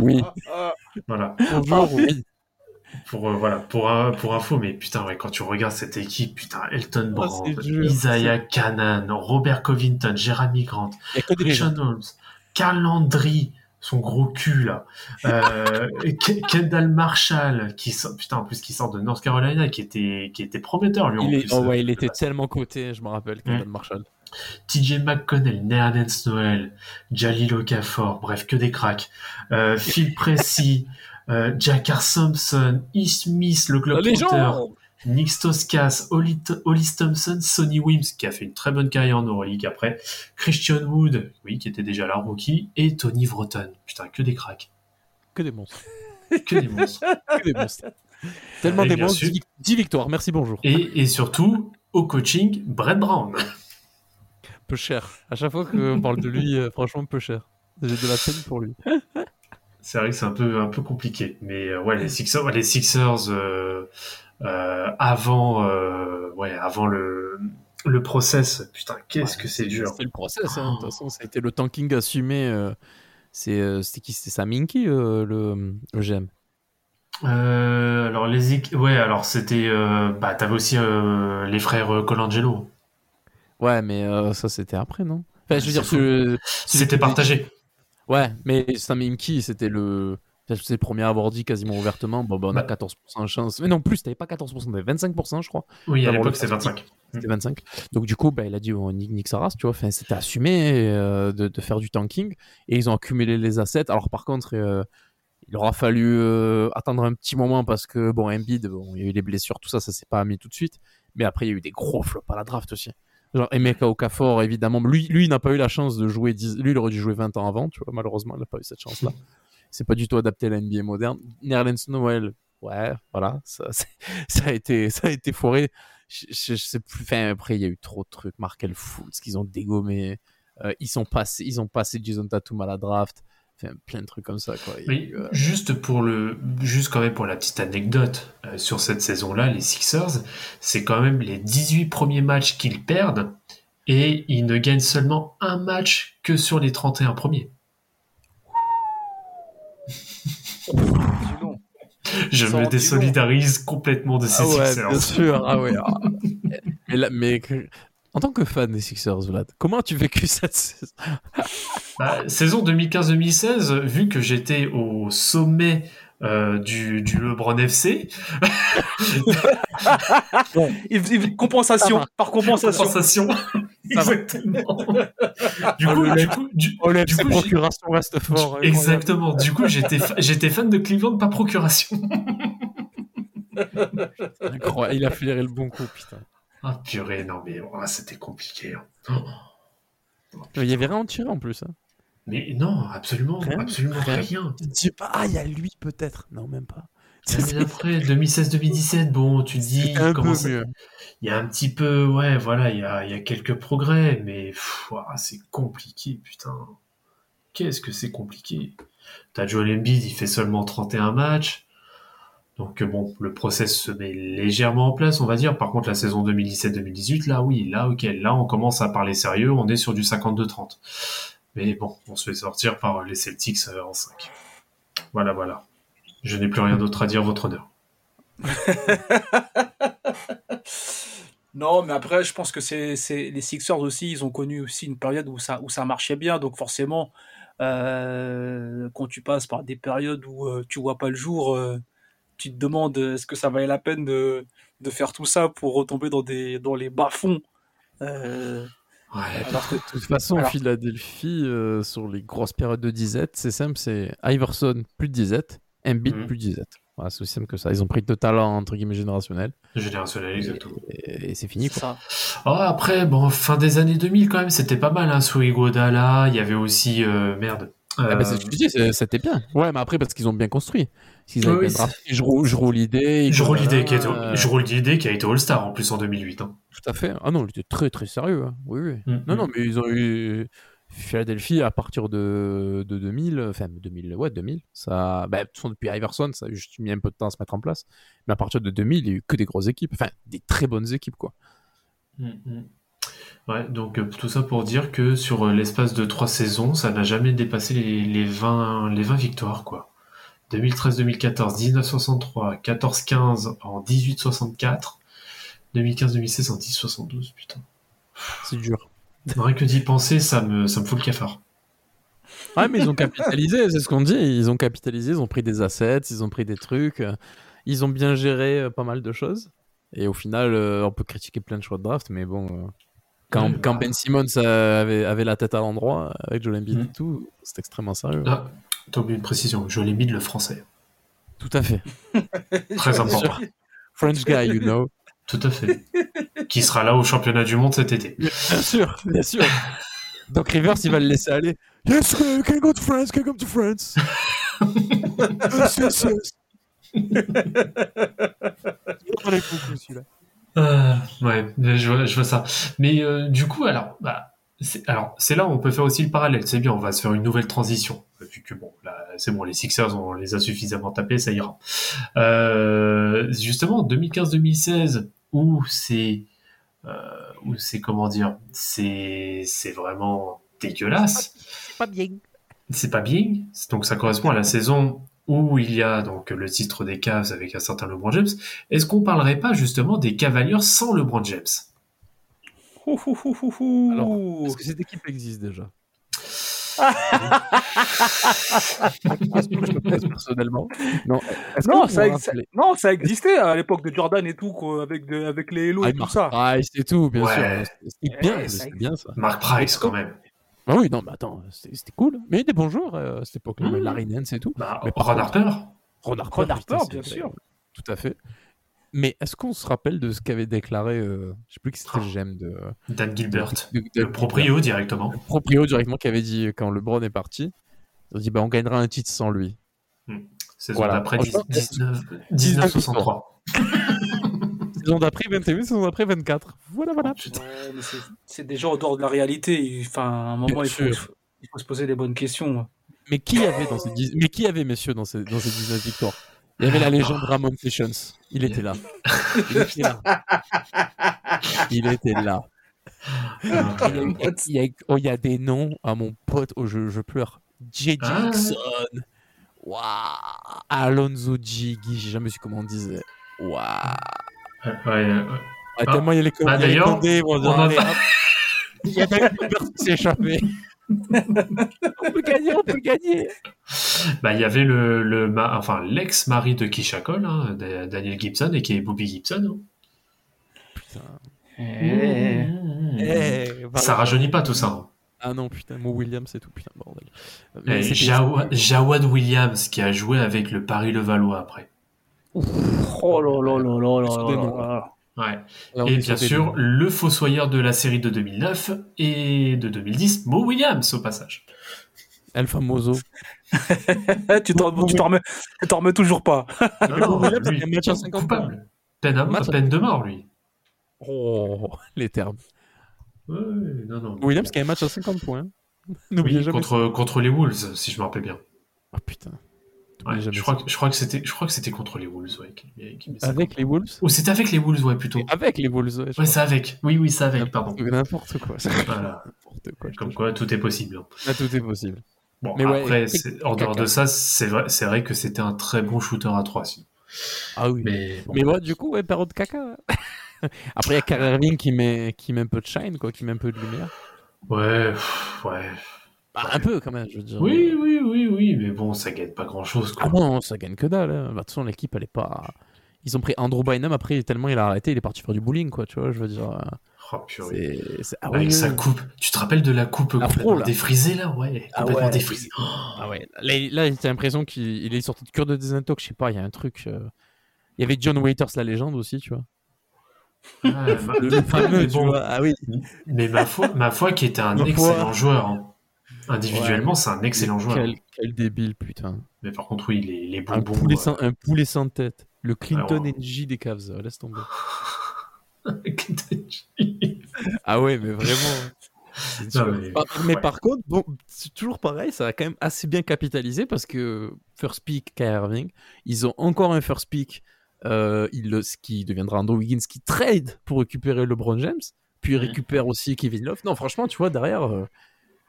oui, Voilà. bonjour, oui. Pour, euh, voilà, pour, un- pour info, mais putain, ouais, quand tu regardes cette équipe, putain, Elton Oh, Brand, Isaiah Canaan, Robert Covington, Jeremy Grant. Sean Holmes, Carl Landry, son gros cul là, euh, Ke- Kendall Marshall, qui sort, putain, en plus qui sort de North Carolina, qui était, qui était prometteur lui en Il, est- plus. oh euh, ouais, il était tellement coté, je me rappelle, Kendall Marshall. TJ McConnell, Nerlens Noel, Jalil Okafor, bref, que des cracks. Euh, Phil Pressey, euh, Jakar Thompson, Ish Smith, le légende Nick Stoskas, Holly, Hollis Thompson, Sonny Wims, qui a fait une très bonne carrière en Euroleague après, Christian Wood, oui, qui était déjà là, rookie, et Tony Vroton. Putain, que des cracks. Que des monstres. Que des monstres. Que des monstres. Tellement Et des monstres. sûr. 10, 10 victoires. Merci, bonjour. Et, et surtout, au coaching, Brett Brown. Peu cher. À chaque fois qu'on parle de lui, euh, franchement, peu cher. J'ai de la peine pour lui. C'est vrai que c'est un peu, un peu compliqué. Mais euh, ouais, les Sixers, les Sixers euh, euh, avant, euh, ouais, avant le, le process, putain, qu'est-ce que c'est dur. C'est le process. hein. De toute façon, ça a été le tanking assumé. euh, c'est c'était qui? C'était Saminki, euh, le, le GM. Euh, alors les ouais, alors c'était, euh, bah t'avais aussi euh, les frères Colangelo. Ouais, mais euh, ça, c'était après, non? Enfin, je veux dire, C'était partagé. Ouais, mais Saminki, c'était le. C'est le premier à avoir dit quasiment ouvertement. Bon, bah, on a Bah. 14% de chance. Mais non, plus, t'avais pas 14%, t'avais 25%, je crois. Oui, à l'époque plastique. 25. C'était 25. Donc, du coup, bah, il a dit, oh, nique, nique sa race, tu vois. Enfin, c'était assumé euh, de, de faire du tanking. Et ils ont accumulé les assets. Alors, par contre, euh, il aura fallu euh, attendre un petit moment parce que, bon, Embiid, bon, il y a eu les blessures, tout ça, ça s'est pas mis tout de suite. Mais après, il y a eu des gros flops à la draft aussi. Genre, Emeka Okafor, évidemment. Lui, lui il n'a pas eu la chance de jouer 10... Lui, il aurait dû jouer 20 ans avant, tu vois. Malheureusement, il n'a pas eu cette chance-là. C'est pas du tout adapté à la NBA moderne. Nerlens Noel, ouais, voilà. Ça, ça, a, été, ça a été foiré. Je, je- je sais plus. Enfin, après, il y a eu trop de trucs. Markel Fultz qu'ils ont dégommé. Euh, ils, sont passés, ils ont passé Jason Tatum à la draft. Enfin, plein de trucs comme ça, quoi. Oui, eu, euh, juste pour le, juste quand même pour la petite anecdote euh, sur cette saison-là, les Sixers, c'est quand même les 18 premiers matchs qu'ils perdent et ils ne gagnent seulement un match que sur les 31 premiers. Je me désolidarise complètement de ces Ah ouais, Sixers. bien sûr. Ah ouais. ah. mais, là- mais en tant que fan des Sixers, Vlad, comment as-tu vécu cette saison? Bah, saison 2015-2016, vu que j'étais au sommet euh, du, du LeBron FC, compensation, par compensation. compensation, exactement. du coup, le du lève- coup, du- du coup, j'ai- procuration reste fort. Exactement. Du coup, j'étais fa- j'étais fan de Cleveland, pas procuration. Incroyable. Il a flairé le bon coup, putain. Ah purée, non mais oh, c'était compliqué. hein. Oh. Il y avait rien en tirer en plus. Hein. Mais non, absolument, Rien, absolument rien. rien. Tu te dis pas, ah, il y a lui peut-être. Non, même pas. Mais après 2016-2017, bon, tu te dis un comment peu ça- mieux. Il y a un petit peu, ouais, voilà, il y a, il y a quelques progrès, mais c'est compliqué, putain. Qu'est-ce que c'est compliqué. T'as Joel Embiid, il fait seulement 31 matchs. Donc euh, bon, le process se met légèrement en place, on va dire. Par contre, la saison 2017-2018, là, oui, là, ok, là, on commence à parler sérieux, on est sur du 52-30. Mais bon, on se fait sortir par les Celtics euh, en 5. Voilà, voilà. Je n'ai plus rien d'autre à dire, votre honneur. Non, mais après, je pense que les Sixers aussi, ils ont connu aussi une période où ça, marchait bien. Donc forcément, euh, quand tu passes par des périodes où euh, tu vois pas le jour, tu te demandes euh, est-ce que ça valait la peine de, de faire tout ça pour retomber dans, des, dans les bas-fonds. Euh, Ouais, alors que, De toute façon, Alors- Philadelphie, euh, sur les grosses périodes de disette, c'est simple, c'est Iverson plus de disette, Embiid Mhm. plus de disette. Voilà, c'est aussi simple que ça. Ils ont pris de talent, entre guillemets, générationnel. générationnel, exactement. Et, et c'est fini, c'est quoi. ça. Ah, après, bon, fin des années 2000 quand même, c'était pas mal, hein, sous Iguodala, il y avait aussi, euh, merde. Ah bah, Euh, c'est ce que je dis, c'est- c'était bien. Ouais, mais après, parce qu'ils ont bien construit. Oui, bien je, roule, je roule l'idée. je roule l'idée qui, a Iguodala, été- je roule l'idée qui a été All-Star en plus en 2008. Hein. Tout à fait. Ah non, il était très très sérieux. hein. Oui, oui. Mm, Non, mm. non, mais ils ont eu Philadelphie à partir de, de 2000, enfin 2000, ouais, 2000. Ça, bah, de toute façon, depuis Iverson, ça a juste mis un peu de temps à se mettre en place. Mais à partir de 2000, il y a eu que des grosses équipes, enfin des très bonnes équipes, quoi. Mm, mm. Ouais, donc euh, tout ça pour dire que sur euh, l'espace de trois saisons, ça n'a jamais dépassé les, les 20, les 20 victoires, quoi. 2013-2014, 1963, 14-15 en 18-64, 2015-2016 en 10-72, putain. C'est dur. Rien que d'y penser, ça me, ça me fout le cafard. Ouais, mais ils ont capitalisé, c'est ce qu'on dit. Ils ont capitalisé, ils ont pris des assets, ils ont pris des trucs. euh, Ils ont bien géré pas mal de choses. Et au final, on peut critiquer plein de choix de draft, mais bon, quand, Ouais, quand bah. Ben Simmons avait, avait la tête à l'endroit, avec Joel Embiid Mm. et tout, c'est extrêmement sérieux. Ah, t'as oublié une précision, mis de le français. Tout à fait. Très important. French guy, you know. Tout à fait. Qui sera là au championnat du monde cet été. Bien sûr, bien sûr. Doc Rivers, il va le laisser aller. Yes, uh, can go to France, can come to France. Euh, ouais, je vois, je vois ça. Mais euh, du coup, alors, bah, c'est, alors, c'est là où on peut faire aussi le parallèle. C'est bien, on va se faire une nouvelle transition. Vu que bon, là, c'est bon, les Sixers, on les a suffisamment tapés, ça ira. Euh, justement, 2015-2016, où c'est, euh, où c'est comment dire, c'est, c'est vraiment dégueulasse. C'est pas bien. C'est pas bien. Donc ça correspond à la saison où il y a donc le titre des Cavs avec un certain LeBron James. Est-ce qu'on parlerait pas justement des Cavaliers sans LeBron James? Ouh, ouh, ouh, ouh, ouh. Alors, est-ce que cette équipe existe déjà? Pose personnellement? Non, Non, ça, non, ça existait à l'époque de Jordan et tout, quoi, avec, de- avec les Hello Ah, et tout Mark ça. Price et tout, bien Ouais. sûr. C'était bien, existe. bien ça. Mark Price quand même. Ah oui, non, mais attends, c'était cool. Mais il y a des bons joueurs euh, à cette époque-là, Mhm. Larry Nance et tout. Bah, Mais Ron Harper Ron Harper, c'est bien sûr. Tout à fait. Mais est-ce qu'on se rappelle de ce qu'avait déclaré, euh, je sais plus qui c'était Oh. le GM de, Dan Gilbert, de- de- le proprio directement. le proprio directement qui avait dit quand LeBron est parti, il a dit bah on gagnera un titre sans lui. Saison Voilà. d'après Franchement, 19 19 1963. Saison d'après 21, saison d'après 24. Voilà, voilà. Ouais, mais c'est- déjà en dehors de la réalité. Enfin, à un moment, il faut, il faut se poser des bonnes questions. Mais qui y avait dans ces 10... Mais qui avait messieurs dans ces, dans ces 19 victoires? Il y avait la légende Ramon Sessions. Il était là. Il était là. Il était là. Il y a, eu- il y a- oh, il y a des noms à mon pote, oh, je, je pleure. J. Ah. Jackson. Waouh. Alonso G. Guy, j'ai jamais su comment on disait. Waouh. Ouais, ouais. Ah, tellement il y a les bah, y a les on en allez, a- hop. Il y a David Gilbert qui s'est échappé. on peut gagner, on peut gagner. Bah, il y avait le, le ma- enfin, l'ex-mari de Keisha Cole, hein, Da- Daniel Gibson, et qui est Bobby Gibson. hein. Eh. Eh, voilà. Ça rajeunit pas tout ça. hein. Ah non, putain, Mo Williams et tout, putain, bordel. Jawa- Jawad Williams qui a joué avec le Paris-Levallois après. Oh là là là là là Et bien sûr, le fossoyeur de la série de 2009 et de 2010, Mo Williams au passage. El Famoso. tu t'en tu t'en remets, remets toujours pas. Non, non, lui, il a un match à 50 coupable. Peine, à- Match à- peine de mort, lui. Oh, les termes. Ouais, non, non. Williams qui a un match à 50 points. N'oubliez Oui, jamais. contre, contre les Wolves, si je me rappelle bien. Oh putain. Ouais, je, crois que, je crois que c'était, je crois que c'était contre les Wolves, ouais. qui- qui Avec les Wolves? Ou c'était avec les Wolves, ouais, plutôt. Avec les Wolves, ouais. Ouais, c'est avec. Oui, oui, c'est avec, pardon. N'importe quoi. Voilà. Comme quoi, tout est possible. hein. Ah, tout est possible. Bon, Mais ouais, après, en dehors de ça, c'est vrai, c'est vrai que c'était un très bon shooter à 3. Si. Ah oui. Mais, Mais, bon. ouais, du coup, ouais, période de caca. Après, il y a Kyrie Irving qui met, qui met un peu de shine, quoi, qui met un peu de lumière. Ouais, ouais. Bah, un peu quand même, je veux dire. Oui, oui, oui, oui, mais bon, ça gagne pas grand chose, quoi. Ah non, ça gagne que dalle. hein. Bah, de toute façon, l'équipe, elle est pas. Ils ont pris Andrew Bynum, après, tellement il a arrêté, il est parti faire du bowling, quoi, tu vois, je veux dire. euh, Oh, purée. C'est. c'est- Ah Avec oui, sa oui. coupe. Tu te rappelles de la coupe L'afro, complètement là. défrisée, là? Ouais, Ah complètement ouais. défrisée. Oh, Ah ouais, là, il- là t'as l'impression qu'il il est sorti de cure de désintox, je sais pas, il y a un truc. euh, Il y avait John Waiters, la légende aussi, tu vois. ma- Le, fameux, tu bon, vois. Ah oui. Mais ma foi, ma foi qui était un Ma foi. excellent joueur. hein. Individuellement, c'est un excellent joueur. Quel, quel débile, putain. Mais par contre, oui, les, les Un bonbons. poulet, euh, sans, un poulet sans tête. Le Clinton ouais. NJ des Cavs, euh, laisse tomber. Ah ouais, mais vraiment. Non, sûr. mais- Par- mais ouais. par contre, bon, c'est toujours pareil, ça a quand même assez bien capitalisé parce que first pick, Kyrie Irving, ils ont encore un first pick, euh, il, le- ce qui deviendra Andrew Wiggins, qui trade pour récupérer LeBron James, puis récupère aussi Kevin Love. Non, franchement, tu vois, derrière, euh,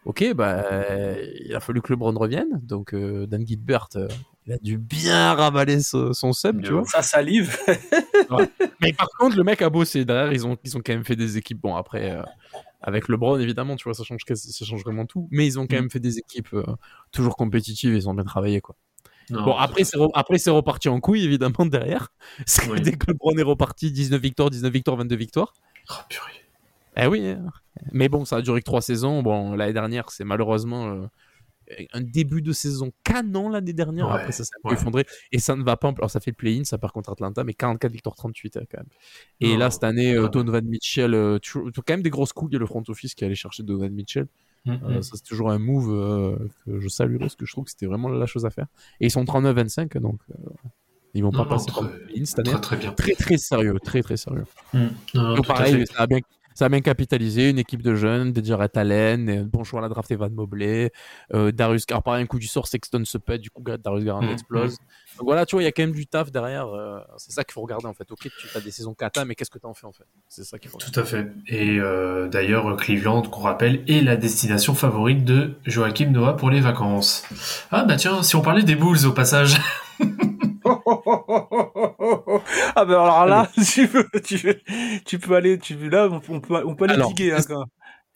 ok, bah, il a fallu que LeBron revienne, donc euh, Dan Gilbert, euh, il a dû bien ravaler ce- son sub, tu vois. Ça salive. Mais par contre, le mec a bossé. Derrière, ils ont, ils ont quand même fait des équipes. Bon, après, euh, avec LeBron, évidemment, tu vois, ça change, ça change vraiment tout. Mais ils ont quand Mm. même fait des équipes euh, toujours compétitives. Ils ont bien travaillé, quoi. Non, Bon, après, c'est re- après, c'est reparti en couille, évidemment, derrière. Parce que Oui. dès que LeBron est reparti, 19 victoires, 19 victoires, 22 victoires. Oh, purée. Eh oui. hein. Mais bon, ça a duré que trois saisons. Bon, l'année dernière, c'est malheureusement euh, un début de saison canon l'année dernière. Ouais, Après, ça s'est ouais. effondré. Et ça ne va pas. Alors, ça fait play-in, ça part contre Atlanta, mais 44 victoires 38 hein, quand même. Et là, cette année, euh, Donovan Mitchell, euh, toujours- quand même des grosses couilles. Il y a le front office qui allait chercher Donovan Mitchell. Mm, Euh, mm. ça, c'est toujours un move euh, que je saluerai parce que je trouve que c'était vraiment la chose à faire. Et ils sont 39-25, donc euh, ils vont Non, pas non, passer très- par cette année. Très très bien. Très très sérieux, très très sérieux. Mm. Non, non, Donc pareil, ça a bien, ça a bien capitalisé, une équipe de jeunes, des Jared Allen, euh, bon choix à la draft Evan Mobley, euh, Darius Gar, pareil, un coup du sort, Sexton se pète, du coup Darius Garland Mhm. explose. Donc voilà, tu vois, il y a quand même du taf derrière. euh, c'est ça qu'il faut regarder en fait. Ok, tu as des saisons kata, mais qu'est-ce que tu en fais en fait? C'est ça qu'il faut. Tout à fait. Et euh, d'ailleurs, Cleveland, qu'on rappelle, est la destination favorite de Joachim Noah pour les vacances. Ah bah tiens, si on parlait des Bulls au passage. ah ben alors là, tu peux, tu, peux- tu peux aller, tu là, on peut, on peut, on peut aller Alors, diguer. Hein, quand.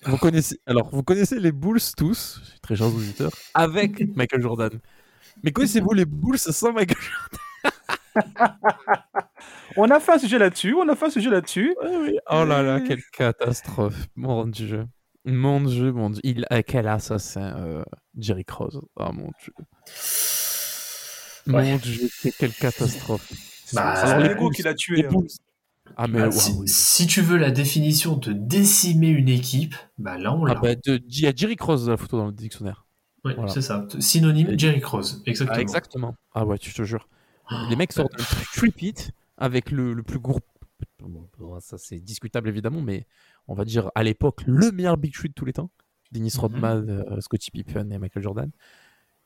Vous connaissez, alors, vous connaissez les Bulls tous, très chers auditeurs, avec Michael Jordan. Mais connaissez-vous les Bulls sans Michael On a fait un sujet là-dessus, on a fait un sujet là-dessus. Jordan Oh là là, quelle catastrophe. Mon dieu. Mon dieu, mon dieu. Il, euh, quel assassin, euh, Jerry Cross. Oh mon dieu. Mon Ouais. dieu, que- quelle catastrophe. Bah, C'est alors, Lego qui l'a tué. Hein. Ah, mais Ah, waouh, si, oui. si tu veux la définition de décimer une équipe, bah là on Ah l'a. bah, il y a Jerry Cross dans la photo dans le dictionnaire. Voilà. c'est ça. Synonyme Jerry Cross, exactement. Ah, exactement. Ah ouais, tu te jure. Les mecs sortent un tripit avec le, le plus gros. Bon, ça c'est discutable évidemment, mais on va dire à l'époque le meilleur big tree de tous les temps. Dennis Mhm. Rodman, euh, Scottie Pippen et Michael Jordan.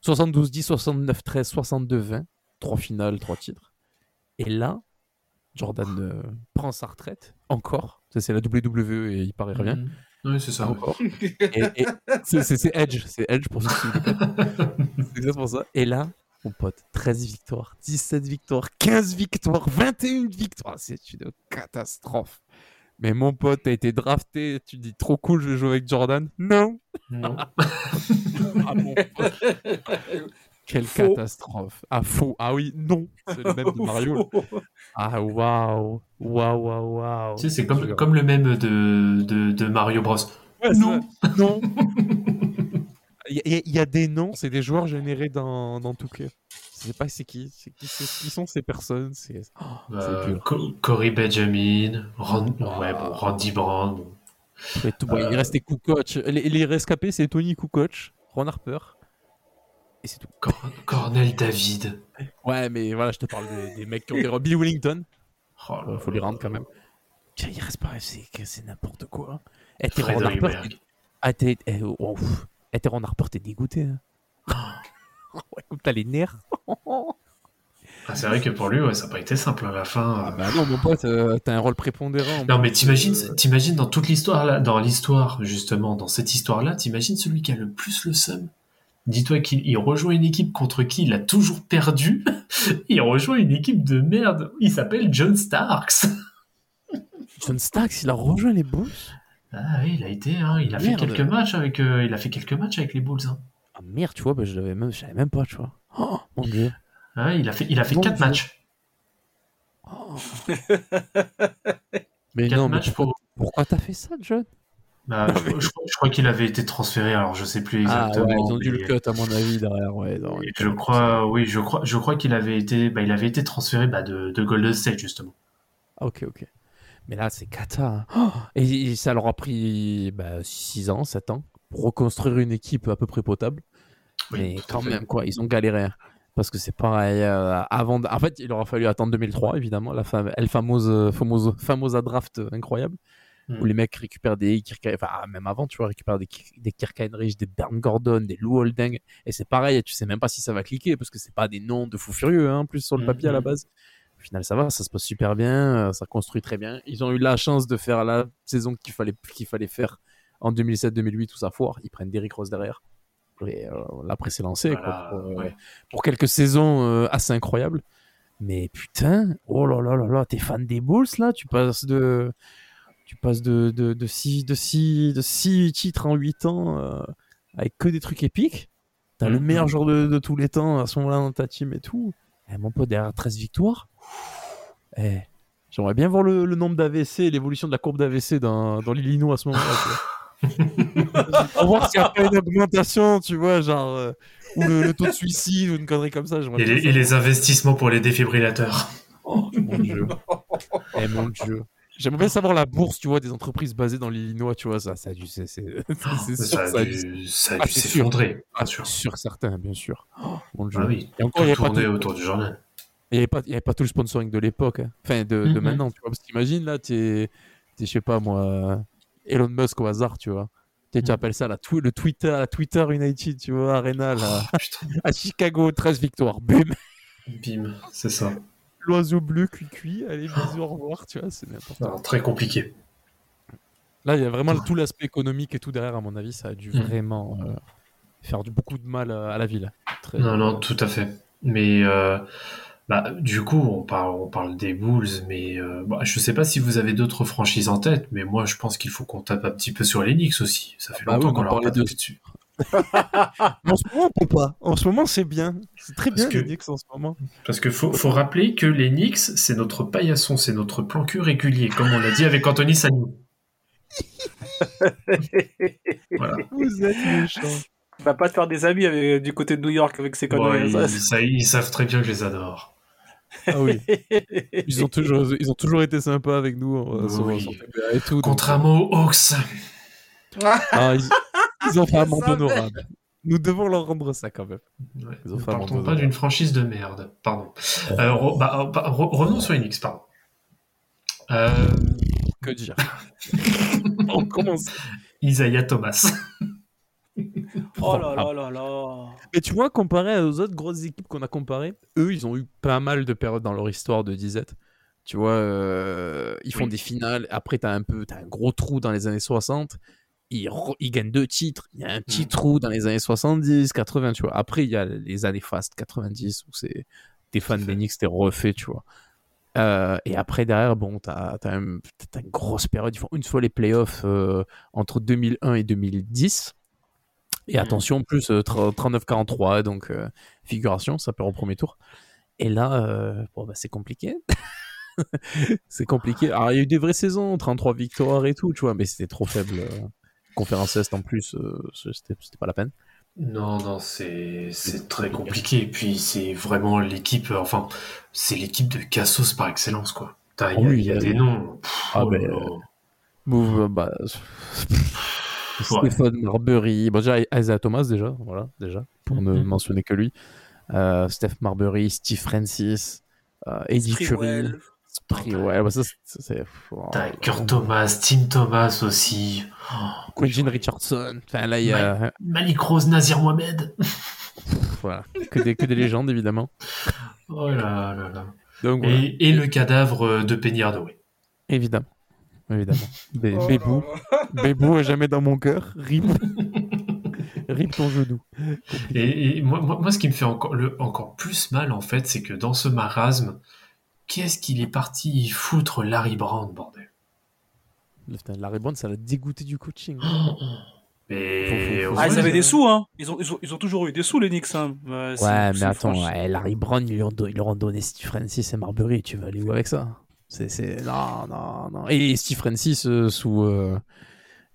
72-10, 69-13, 62-20. Trois finales, trois titres. Et là, Jordan euh, prend sa retraite. Encore. Ça, c'est la WWE et il paraît rien. Mhm. Oui, c'est ça. Encore. Et, et c'est- Edge. C'est Edge pour ceux qui. C'est exactement ça. Et là, mon pote, 13 victoires, 17 victoires, 15 victoires, 21 victoires. C'est une catastrophe. Mais mon pote, t'as été drafté, tu dis trop cool, je vais jouer avec Jordan. Non. non. Ah. Quelle Faux. catastrophe. Ah, faux. Ah oui, non. C'est le même de Mario. Ah, waouh. Waouh, waouh, waouh. Tu sais, c'est comme, comme le même de, de, de Mario Bros. Ouais, Non. Non. Il y, a- il y a des noms, c'est des joueurs générés dans, dans Touquet. Je sais pas c'est qui, c'est qui, sont ces personnes. C'est oh, Euh. Co- Corey Benjamin, Ah. ouais, bon, Randy bon. Tout, bon, Il reste des Kukoc. Les, les rescapés, c'est Tony Kukoc, Ron Harper. Et c'est tout. Cor- Cornell David. Ouais, mais voilà, je te parle des, des mecs qui ont des Billy Wellington. Oh là faut les rendre quand même. Tiens, il reste pas, c'est c'est n'importe quoi. Et t'es Ron Harper. Ah, t'es. eh, oh. Eh, t'es Ron Harper, t'es dégoûté. Hein. ouais, comme t'as les nerfs. Ah, c'est vrai que pour lui, ouais, ça n'a pas été simple à la fin. Ah bah non, mon pote, euh, t'as un rôle prépondérant. Non, mais t'imagines, Euh, t'imagines dans toute l'histoire là, dans l'histoire justement, dans cette histoire-là, t'imagines celui qui a le plus le seum? Dis-toi qu'il il rejoint une équipe contre qui il a toujours perdu. il rejoint une équipe de merde. Il s'appelle John Starks. John Starks, il a rejoint les Bulls? Ah oui, il a été, hein, il a fait quelques matchs avec, euh, il a fait quelques matchs avec les Bulls. hein. Ah merde, tu vois, bah, je l'avais même, je savais même pas, tu vois. Oh mon dieu. Ah, il a fait, il a fait quatre Dieu. matchs. Mais Quatre non, mais matchs pourquoi, pour. pourquoi t'as fait ça, John? Bah, je, je crois- je crois qu'il avait été transféré. Alors, je sais plus Ah exactement. ouais, ils ont dû le cut à mon avis derrière, ouais. non, Je crois, oui, je crois, je crois qu'il avait été, bah, il avait été transféré bah, de, de Golden State justement. Ah, ok, ok. Mais là, c'est cata. hein. Oh et, et ça leur a pris 6 ans, 7 ans pour reconstruire une équipe à peu près potable. Oui, mais quand même, quoi, ils ont galéré. Parce que c'est pareil. euh, avant de- En fait, il aura fallu attendre 2003, évidemment, la fam... El fameuse, fameuse, draft incroyable, Mm. où les mecs récupèrent des Kirk... enfin, même avant, tu vois, récupèrent des, des Kirk Heinrich, des Bernd Gordon, des Lou Holding. Et c'est pareil, tu sais même pas si ça va cliquer, parce que c'est pas des noms de fous furieux, hein, plus sur le Mm, papier à la mm. base. Au final, ça va, ça se passe super bien, euh, ça construit très bien. Ils ont eu la chance de faire la saison qu'il fallait, qu'il fallait faire en 2007-2008 où ça foire. Ils prennent Derrick Rose derrière. Et l'après, c'est lancé. Voilà, quoi, pour, ouais. pour quelques saisons euh, assez incroyables. Mais putain, oh là là là là, t'es fan des Bulls là? Tu passes de. Tu passes de, de, de, six, de, six, de six titres en 8 ans euh, avec que des trucs épiques. T'as le Mhm. meilleur joueur de, de tous les temps à ce moment-là dans ta team et tout. Eh, mon pote, derrière 13 victoires? Eh, J'aimerais bien voir le, le nombre d'AVC et l'évolution de la courbe d'AVC dans, dans l'Illinois à ce moment-là. Tu vois. Pour voir s'il n'y a pas une augmentation, tu vois, genre. euh, ou le, le taux de suicide ou une connerie comme ça. j'aimerais Et bien les, et savoir. les investissements pour les défibrillateurs. Oh, mon dieu. Eh mon dieu. J'aimerais bien savoir la bourse, tu vois, des entreprises basées dans l'Illinois, tu vois, ça, ça a dû, c'est, a a ça a Ah, dû c'est sûr. s'effondrer, Ah, bien sûr. sûr, certain, bien sûr. Oh, mon Dieu. Ah oui, Et encore, il n'y avait, pas tout- autour du journal. il y avait pas, il y avait pas tout le sponsoring de l'époque, hein. enfin, de, de Mhm. maintenant, tu vois, parce qu'imagine, là, t'es, t'es, je sais pas, moi, Elon Musk au hasard, tu vois. Tu sais, tu Mhm. appelles ça la twi- le Twitter, la Twitter United, tu vois, Arena, là, Oh, putain, à Chicago, 13 victoires, bim, bim, c'est ça. l'oiseau bleu, cuit-cuit, allez, bisous, au revoir, tu vois, c'est n'importe très compliqué. Là, il y a vraiment tout l'aspect économique et tout derrière, à mon avis, ça a dû Mhm. vraiment euh, faire du, beaucoup de mal euh, à la ville. Très- Non, non, tout à fait. Mais euh, bah, du coup, on parle, on parle des Bulls, mais euh, bah, je sais pas si vous avez d'autres franchises en tête, mais moi, je pense qu'il faut qu'on tape un petit peu sur les Knicks aussi. Ça fait Bah longtemps oui, qu'on en leur pas de- dessus. En ce moment, on peut pas. En ce moment, c'est bien. C'est très Parce bien, que- les Knicks, en ce moment. Parce qu'il faut, faut rappeler que les Knicks, c'est notre paillasson, c'est notre plan cul régulier, comme on l'a dit avec Anthony Sagnou. voilà. Vous êtes méchants. Va pas te faire des amis avec- du côté de New York avec ces conneries. ils, ça. ça- ils savent très bien que je les adore. Ah oui. Ils ont toujours, ils ont toujours été sympas avec nous euh, sur, Oui. sur et tout. donc- Contrairement aux Hawks. Ah, ils, ils ont fait un monde honorable. Nous devons leur rendre ça quand même. Ouais, Ils ont ne fait un partons pas d'une franchise de merde. Pardon. Euh, re- bah, euh, bah, re- revenons sur Knicks, pardon. Euh, Que dire? On commence. Isaiah Thomas. Oh là là là là. Mais tu vois, comparé aux autres grosses équipes qu'on a comparées, eux, ils ont eu pas mal de périodes dans leur histoire de disette. Tu vois, euh, ils font Oui. des finales. Après, t'as un peu, t'as un gros trou dans les années 60. Ils, ils gagnent deux titres. Il y a un petit Mm. trou dans les années 70, 80, tu vois. Après, il y a les années fast 90 où c'est des fans t'es refait, tu vois. Euh, et après, derrière, bon, t'as as, une grosse période. Ils font une fois les playoffs euh, entre 2001 et 2010. Et Mhm. attention, en plus, euh, tra- 39-43, donc euh, figuration, ça perd au premier tour. Et là, euh, bon, bah, c'est compliqué. c'est compliqué. Alors, il y a eu des vraies saisons, 33 victoires et tout, tu vois, mais c'était trop faible. euh, conférence Est en plus, euh, c'était pas la peine. Non, non, c'est c'est très compliqué. Et puis, c'est vraiment l'équipe, euh, enfin, c'est l'équipe de Cassos par excellence, quoi. Il y a, oui, il y a euh, des noms. Pff, ah oh ben, bah, Stéphane Marbury, bon, déjà Isaiah Thomas déjà, voilà, déjà, pour ne Mhm. mentionner que lui. Euh, Steph Marbury, Steve Francis, euh, Eddie Curry. Sprewell, bah, ça, c'est- oh, T'as Kurt Thomas, Tim Thomas aussi. Quentin Richardson. Enfin, là, il y a. Malik Rose, Nazir Mohamed. Voilà. Que des, que des légendes, évidemment. Oh là là là. Donc, voilà. Et, et le cadavre de Penny Hardaway. Évidemment. Évidemment. Bé- Oh Bébou. Bébou est jamais dans mon cœur. Rip. Rip ton genou. Et, et moi, moi, moi, ce qui me fait encore, le, encore plus mal, en fait, c'est que dans ce marasme, qu'est-ce qu'il est parti foutre Larry Brown, bordel? Larry Brown, ça l'a dégoûté du coaching. Mais Faut- faut- Ah, ils avaient des sous, hein. Ils ont, ils ont, ils ont toujours eu des sous, les Knicks. Hein. Ouais, mais attends, ouais, Larry Brown, ils, lui ont don- ils leur ont donné Steve Francis et Marbury. Tu vas aller où avec ça? C'est. Non, non, non. Et Steve Francis euh, sous. euh,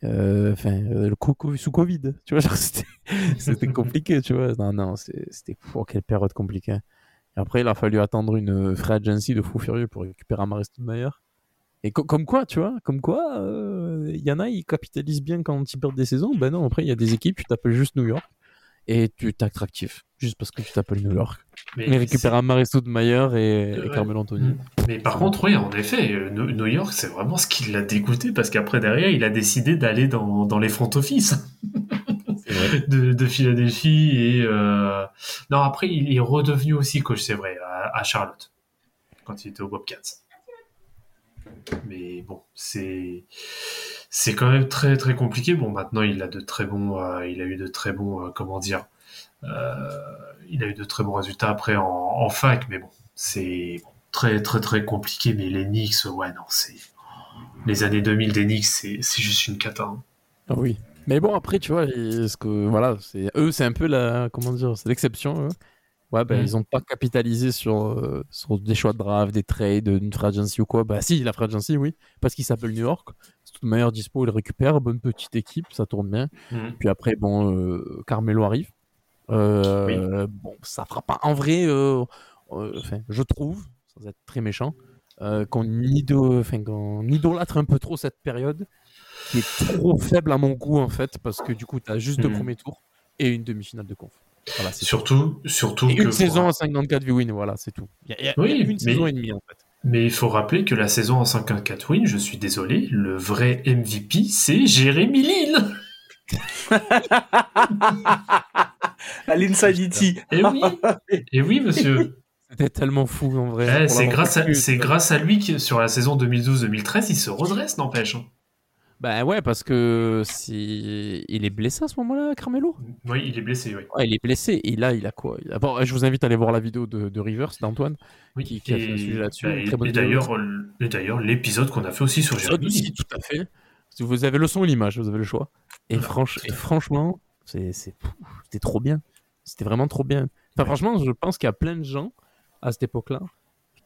euh, Enfin, le sous Covid. Tu vois, c'était, compliqué, tu vois. Non, non, c'était. Oh, quelle période compliquée. Après, il a fallu attendre une free agency de fou furieux pour récupérer Amare Stoudemire. Et co- comme quoi, tu vois, comme quoi, il y en a, ils capitalisent bien quand ils perdent des saisons. Ben non, après, il y a des équipes, tu t'appelles juste New York et tu es attractif, juste parce que tu t'appelles New York. mais, Mais récupérer Amare Stoudemire et, et Ouais. Carmelo Anthony. mais par contre, oui, en effet, New York, c'est vraiment ce qui l'a dégoûté, parce qu'après, derrière, il a décidé d'aller dans, dans les front office de, de Philadelphie. Et, euh, Non, après, il est redevenu aussi coach, c'est vrai, à, à Charlotte, quand il était au Bobcats. Mais bon, c'est c'est quand même très très compliqué. Bon, maintenant il a de très bons, euh, il a eu de très bons, euh, comment dire, il a eu de très bons résultats après en, en fac, mais bon, c'est très très très compliqué. Mais les Knicks, ouais non, c'est les années 2000 des Knicks, c'est c'est juste une cata. hein. Ah oui. Mais bon, après, tu vois, ils- ce que, voilà, c'est, eux, c'est un peu la, comment dire, c'est l'exception, eux. Ouais, ben, Mm. ils ont pas capitalisé sur, euh, sur des choix de draft, des trades, une free agency ou quoi. Bah, si, la free agency, oui. Parce qu'il s'appelle New York. C'est toute manière dispo, il récupère. Bonne petite équipe, ça tourne bien. Mhm. Puis après, bon, euh, Carmelo arrive. Euh, Bon, ça fera pas. En vrai, euh, euh, je trouve, sans être très méchant, qu'on qu'on idolâtre un peu trop cette période, qui est trop faible à mon goût en fait, parce que du coup, tu as juste deux Mhm. premiers tours et une demi-finale de conf. Voilà, c'est tout. Surtout, surtout Et une saison à 54 win, voilà, c'est tout. Il y a, Oui, il y a une mais- saison et demie en fait. Mais il faut rappeler que la saison en 54 wins, je suis désolé, le vrai MVP, c'est Jérémy Lille. À l'Insanity. Et oui, et oui, monsieur. C'était tellement fou en vrai. Eh, c'est grâce, à, c'est grâce lui que sur la saison 2012-2013, il se redresse, n'empêche. Bah ouais, parce que c'est... il est blessé à ce moment-là, Carmelo? Oui, il est blessé, oui. Ouais, il est blessé. Et là, il a quoi? Il a- Bon, je vous invite à aller voir la vidéo de, de Rivers, d'Antoine. oui. Qui- qui a fait un sujet là-dessus, bah, et- et d'ailleurs, et d'ailleurs, l'épisode qu'on a fait aussi sur Jérémy aussi, tout à fait. Si vous avez le son et l'image, vous avez le choix. Et, franch- et franchement, c'était trop bien. C'était vraiment trop bien. Enfin, franchement, je pense qu'il y a plein de gens à cette époque-là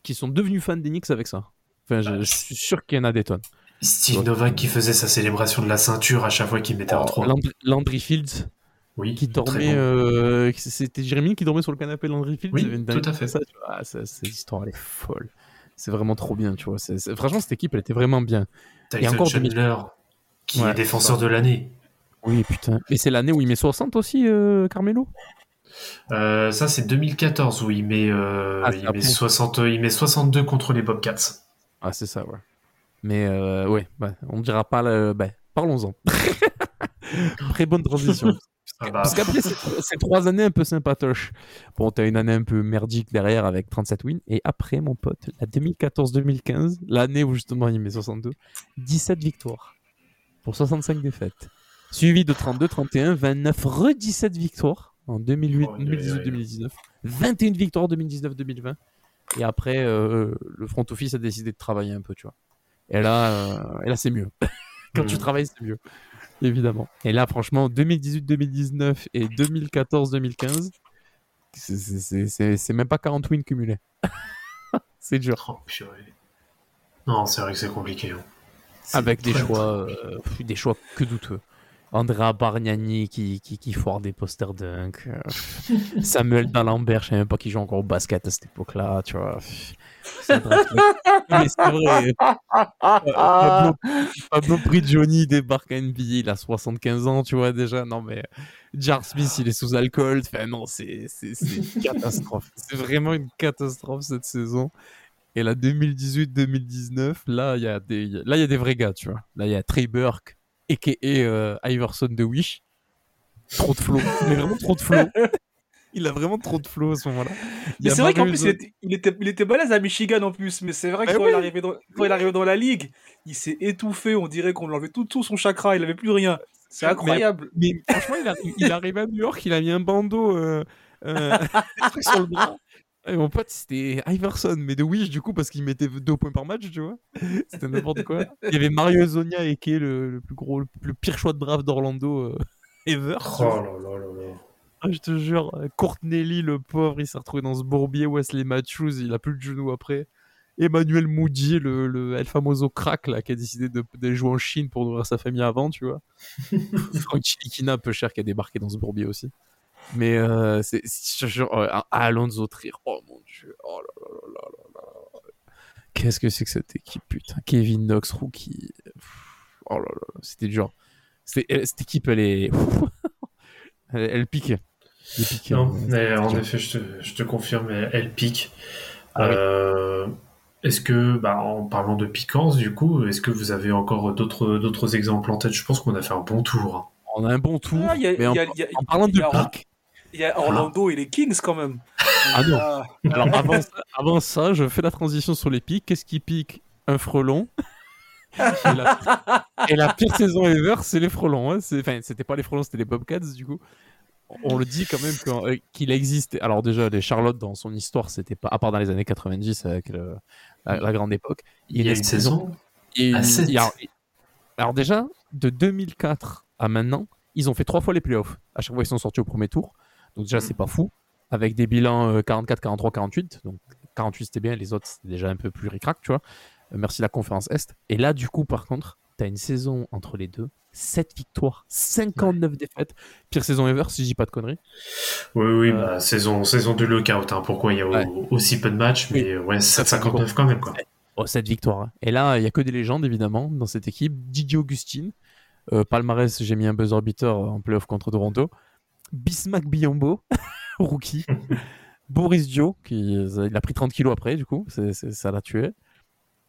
qui sont devenus fans d'Enix avec ça. Enfin, je, je suis sûr qu'il y en a des tonnes. Steve Novak qui faisait sa célébration de la ceinture à chaque fois qu'il mettait un 3. Landry, Landry Fields, Oui, qui dormait. bon. euh, c'était Jérémy qui dormait sur le canapé de Landry Fields. Oui, il y avait une dingue tout à fait. comme Ça, tu vois. Ah, ça- cette histoire, elle est folle. C'est vraiment trop bien, tu vois. Franchement, cette équipe, elle était vraiment bien. Tyson encore Chandler, qui Ouais, est défenseur de l'année. Oui, putain. Mais c'est l'année où il met 60 aussi, euh, Carmelo? Euh, ça, c'est 2014 où il met, euh, Ah, il, met 60, il met 62 contre les Bobcats. Ah, c'est ça, ouais. Mais euh, ouais, bah, on dira pas le. Bah, parlons-en. Très bonne transition. Ah bah, Parce qu'après, c'est c'est trois années un peu sympatoches. Bon, t'as une année un peu merdique derrière avec 37 wins. Et après, mon pote, la 2014-2015, l'année où justement il met 62, 17 victoires pour 65 défaites. Suivi de 32, 31, 29, re 17 victoires en 2008, Oh, aïe, aïe, 2018, aïe. 2019. 21 victoires 2019-2020. Et après, euh, le front office a décidé de travailler un peu, tu vois. Et là, euh, et là c'est mieux. Quand tu Mhm. travailles, c'est mieux. Évidemment. Et là, franchement, 2018-2019 et 2014-2015, c'est- c'est- même pas 40 wins cumulés. c'est dur. oh. Non, c'est vrai que c'est compliqué. hein. Avec des choix, euh, des choix que douteux. Andrea Bargnani qui, qui, qui foire des posters dunk. euh, Samuel D'Alembert, je sais même pas qui joue encore au basket à cette époque-là, tu vois. C'est vrai. Prigioni débarque à NBA, il a 75 ans, tu vois déjà. Non mais Jar Smith, il est sous alcool. Enfin non, c'est une catastrophe. C'est vraiment une catastrophe cette saison. Et la 2018-2019, là il y a des là y a des vrais gars, tu vois. Là il y a Trey Burke aka euh, Iverson de Wish. Trop de flow, mais vraiment trop de flow. Il a vraiment trop de flow à ce moment-là. Mais a c'est vrai qu'en plus, il était, il, était, il était balèze à Michigan en plus. Mais c'est vrai que Eh quand, oui. il arrivait dans, quand il arrivait dans la ligue, il s'est étouffé. On dirait qu'on lui enlevait tout, tout son chakra. Il avait plus rien. C'est incroyable. Mais franchement, il, arri- il arrive à New York, il a mis un bandeau, euh, euh, sur le bras. Et mon pote, c'était Iverson, mais de Wish, du coup, parce qu'il mettait deux points par match, tu vois. C'était n'importe quoi. Il y avait Mario Zonia, et qui est le, le plus gros, le, le pire choix de draft d'Orlando euh, ever. Oh là là là là. Ah, je te jure, Courtney Lee, le pauvre, il s'est retrouvé dans ce bourbier. Wesley Matthews, il a plus de genou après. Emmanuel Moody, le, le El Famoso crack, là, qui a décidé de, de jouer en Chine pour nourrir sa famille avant, tu vois. Frank Chilikina, peu cher, qui a débarqué dans ce bourbier aussi. Mais euh, c'est, c'est- je te jure, euh, Alonso Trier, oh mon dieu, oh là là là là là là. Qu'est-ce que c'est que cette équipe, putain? Kevin Knox, rookie. Oh là là, là, c'était dur. C'était- elle- cette équipe, elle est. elle, elle pique. Elle pique, Non, euh, mais en dur. effet, je te, je te confirme, elle, pique. Ah oui. Euh, Est-ce que, bah, en parlant de piquance, du coup, est-ce que vous avez encore d'autres d'autres exemples en tête? Je pense qu'on a fait un bon tour. hein. On a un bon tour. Ah, a- mais en, a- a- en parlant de pique. Il y a Orlando et les Kings quand même. Ah non. Ah, Alors avant ça, avant ça, je fais la transition sur les pics. Qu'est-ce qui pique Un frelon. et, la, et la pire saison ever, c'est les frelons. hein. Enfin, c'était pas les frelons, c'était les Bobcats du coup. On le dit quand même euh, qu'il existe. Alors déjà, les Charlotte dans son histoire, c'était pas à part dans les années 90 avec le- la, la grande époque. Il y a une saison Et à il- sept. il y a- alors déjà, de 2004 à maintenant, ils ont fait trois fois les playoffs. À chaque fois, ils sont sortis au premier tour. Donc déjà, Mm. c'est pas fou. Avec des bilans euh, 44, 43, 48. Donc 48, c'était bien. Les autres, c'était déjà un peu plus ric-rac, tu vois. Euh, merci la conférence Est. Et là, du coup, par contre, tu as une saison entre les deux. 7 victoires, 59 défaites. Pire saison ever, si je dis pas de conneries. Oui, oui, Euh, bah, saison, saison de lockout. Hein. Pourquoi il y a Ouais. aussi peu de matchs, mais ouais, 7,59 quand même. Quoi. Oh, cette victoire. hein. Et là, il y a que des légendes, évidemment, dans cette équipe. Didier Augustine. Euh, palmarès, j'ai mis un buzzer beater en playoff contre Toronto. Bismack Biombo, rookie. Boris Dio, qui il a pris 30 kilos après, du coup, ça l'a tué.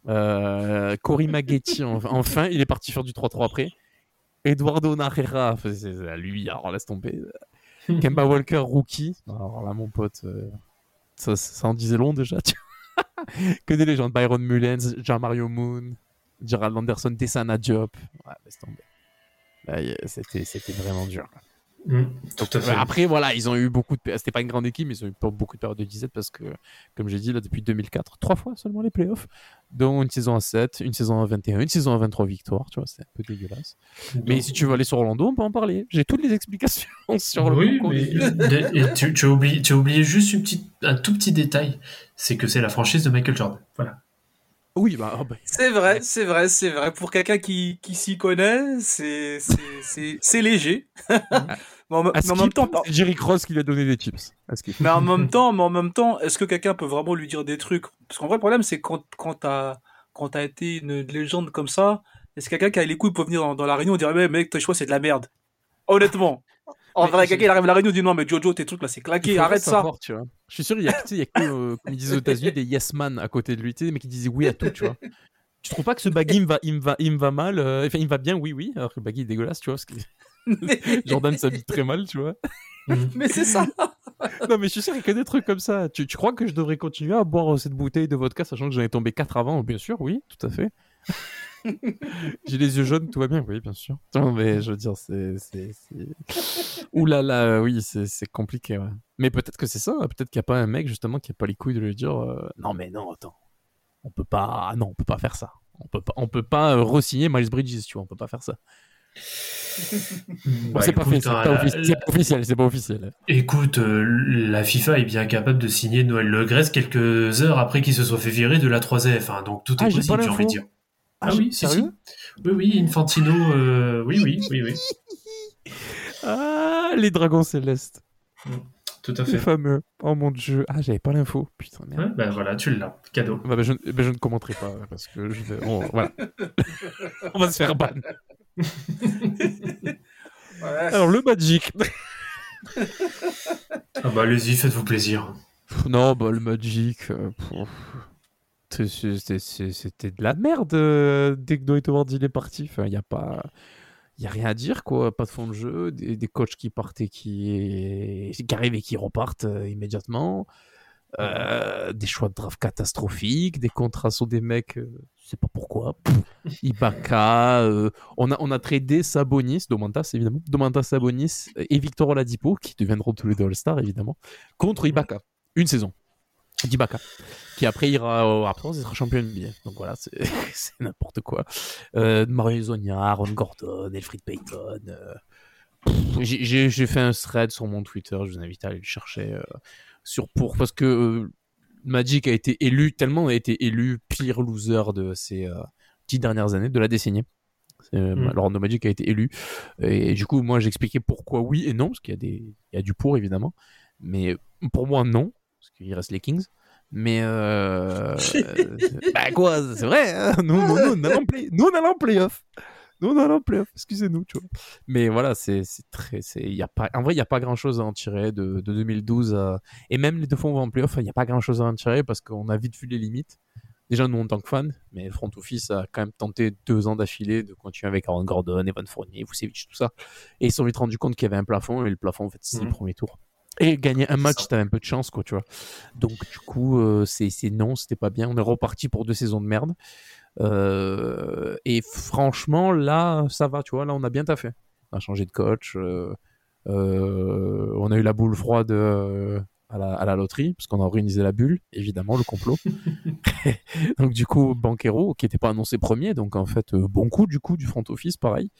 Euh, Cory Maggetti, en- enfin, il est parti faire du 3-3 après. Eduardo Narrera, lui, alors laisse tomber. Kemba Walker, rookie. Alors là, mon pote, euh, ça, ça en disait long déjà. tu que des légendes. Byron Mullens, Jean-Mario Moon, Gerald Anderson, Tessana Diop. Ouais, laisse tomber. Là, y- C'était c'était vraiment dur. Mm, tout à fait. Ouais, Après, voilà, ils ont eu beaucoup de. C'était pas une grande équipe, mais ils ont eu beaucoup de périodes de disette parce que, comme j'ai dit, là, depuis 2004, trois fois seulement les playoffs, dont une saison à 7, une saison à 21, une saison à 23 victoires, tu vois, c'est un peu dégueulasse. Mais si tu veux aller sur Orlando, on peut en parler. J'ai toutes les explications sur le oui, mais et tu, tu as oublié, tu as oublié juste une petite, un tout petit détail, c'est que c'est la franchise de Michael Jordan. Voilà. Oui, bah, oh, bah, C'est vrai, c'est vrai, c'est vrai. Pour quelqu'un qui, qui s'y connaît, c'est, c'est, c'est, c'est léger. mais en, à mais en même temps, c'est Jerry Cross qui lui a donné des Skip. mais en même temps, mais en même temps, est-ce que quelqu'un peut vraiment lui dire des trucs? Parce qu'en vrai, le problème, c'est quand, quand t'as, quand t'as été une légende comme ça, est-ce que quelqu'un qui a les couilles peut venir dans, dans la réunion et dire, mais mec, tes choix, c'est de la merde. Honnêtement. En vrai, j'ai- quelqu'un, il arrive à la réunion et dit, non, mais Jojo, tes trucs, là, c'est claqué, arrête ça. tu vois. Je suis sûr, il y a, tu sais, il y a que, euh, comme ils disent aux États-Unis, des yes man à côté de lui, tu sais, mais qui disaient oui à tout, tu vois. Tu trouves pas que ce baggy il me va, il me va, il me va mal euh, Enfin, il me va bien, oui, oui, alors que le baggy est dégueulasse, tu vois. Que Jordan s'habille très mal, tu vois. mais c'est ça. Non, mais je suis sûr qu'il y a que des trucs comme ça. Tu, tu crois que je devrais continuer à boire cette bouteille de vodka, sachant que j'en ai tombé 4 avant? Bien sûr, oui, tout à fait. J'ai les yeux jaunes, tout va bien, oui, bien sûr. Non, mais je veux dire, c'est. c'est- c'est- Ouh là là, oui, c'est compliqué, ouais. Mais peut-être que c'est ça, peut-être qu'il n'y a pas un mec, justement, qui a pas les couilles de lui dire euh, Non, mais non, attends, on peut pas. ah Non, on peut pas faire ça. On peut pas, on peut pas euh, re-signer Miles Bridges, tu vois, on peut pas faire ça. Bon, Bah, c'est pas, hein, la- officiel, c'est pas officiel. Écoute, euh, la FIFA est bien capable de signer Noël Le Grèce quelques heures après qu'il se soit fait virer de la 3F. hein, donc tout est Ah, possible, j'ai envie de dire. Ah, Ah, oui, si, sérieux? Si. Oui, oui, Infantino, euh, oui, oui, oui, oui. Ah, les dragons célestes. Tout à Les fait. fameux. Oh mon dieu. Ah, j'avais pas l'info. Putain, merde. Ouais, bah voilà, tu l'as. Cadeau. Bah, bah, je, bah, je ne commenterai pas parce que je vais. on- voilà. On va se faire ban. Alors, le Magic. Ah bah allez-y, faites-vous plaisir. Non, bah, le Magic. euh, C'était de la merde euh, dès que Dwight Howard il est parti. Enfin, il n'y a pas. Il y a rien à dire, quoi. Pas de fond de jeu. Des, des coachs qui partent et qui, qui arrivent et qui repartent euh, immédiatement. Euh, des choix de draft catastrophiques, des contrats sur des mecs, euh, je sais pas pourquoi. Pff, Ibaka, euh, on, a, on a tradé Sabonis, Domantas évidemment, Domantas Sabonis et Victor Oladipo, qui deviendront tous les deux All-Stars évidemment, contre Ibaka. Une saison d'Ibaka, qui après ira au Raptors et sera champion NBA. Donc voilà, c'est n'importe quoi. Euh, Mario Zonia, Aaron Gordon, Elfrid Payton. j'ai fait un thread sur mon Twitter, je vous invite à aller le chercher. Sur pour parce que euh, Magic a été élu tellement a été élu pire loser de ces euh, dix dernières années de la décennie. Euh, Mm. L'Orlando Magic a été élu. Et, du coup moi j'expliquais pourquoi oui et non parce qu'il y a des il y a du pour évidemment. Mais pour moi non parce qu'il reste les Kings. Mais euh, bah quoi c'est vrai hein. Nous, nous, nous, on play nous on allait en playoff nous on allait en playoff excusez-nous tu vois. Mais voilà c'est très y a pas en vrai il y a pas grand chose à en tirer de, de 2012 à... et même les deux fois où on va en playoff il y a pas grand chose à en tirer parce qu'on a vite vu les limites. Déjà nous en tant que fans mais le front office a quand même tenté deux ans d'affilée de continuer avec Aaron Gordon Evan Fournier Vucevic tout ça. Et ils se sont vite rendu compte qu'il y avait un plafond et le plafond en fait c'est Mhm. le premier tour. Et gagner un match t'avais un peu de chance quoi tu vois. Donc du coup euh, c'est c'est non c'était pas bien. On est reparti pour deux saisons de merde euh, et franchement, là, ça va, tu vois, là, on a bien taffé. On a changé de coach, euh, euh, on a eu la boule froide euh, à, la, à la loterie, parce qu'on a organisé la bulle, évidemment, le complot. donc, du coup, Banquero, qui n'était pas annoncé premier, donc en fait, euh, bon coup, du coup, du front office, pareil.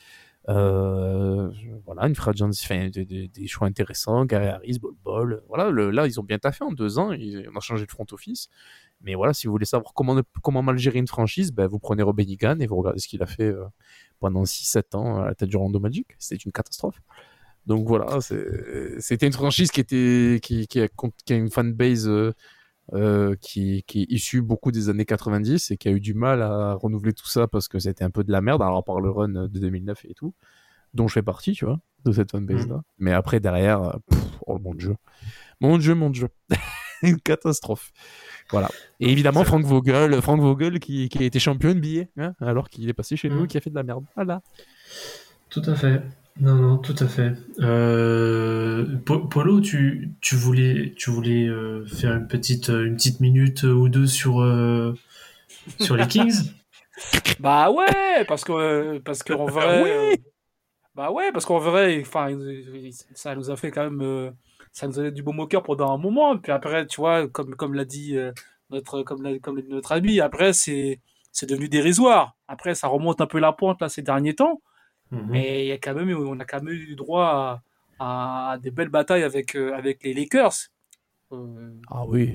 Euh, voilà, une agency, enfin, des, choix intéressants, Gary Harris, Bol Bol. Voilà, là, ils ont bien taffé en deux ans, ils- on a changé de front office. Mais voilà, si vous voulez savoir comment, comment mal gérer une franchise, ben, vous prenez Robin Egan et vous regardez ce qu'il a fait euh, pendant 6-7 ans à la tête du Rando Magic. C'était une catastrophe. Donc voilà, c'était une franchise qui, était, qui, qui a une fanbase euh, euh, qui, qui est issu beaucoup des années 90 et qui a eu du mal à renouveler tout ça parce que c'était un peu de la merde, alors par le run de 2009 et tout, dont je fais partie, tu vois, de cette fanbase-là. Mais après, derrière, euh, pff, oh mon dieu. Mon dieu, mon dieu. Une catastrophe. Voilà. Et évidemment, Frank Vogel, Frank Vogel qui, qui a été champion NBA, hein, alors qu'il est passé chez nous, Mhm. qui a fait de la merde. Voilà. Tout à fait. Non, non, tout à fait. Euh, Po- Polo, tu, tu voulais, tu voulais euh, faire une petite, une petite minute ou deux sur, euh, sur les Kings? Bah ouais, parce que euh, parce qu'en vrai, Oui. euh, bah ouais, parce qu'en vrai, enfin, ça nous a fait quand même, euh, ça nous a donné du beau moqueur pendant un moment. Puis après, tu vois, comme comme l'a dit euh, notre comme l'a- comme notre ami, après c'est c'est devenu dérisoire. Après, ça remonte un peu la pente là ces derniers temps. Mhm. Mais il y a quand même, on a quand même eu droit à, à des belles batailles avec euh, avec les Lakers. Euh, Ah oui.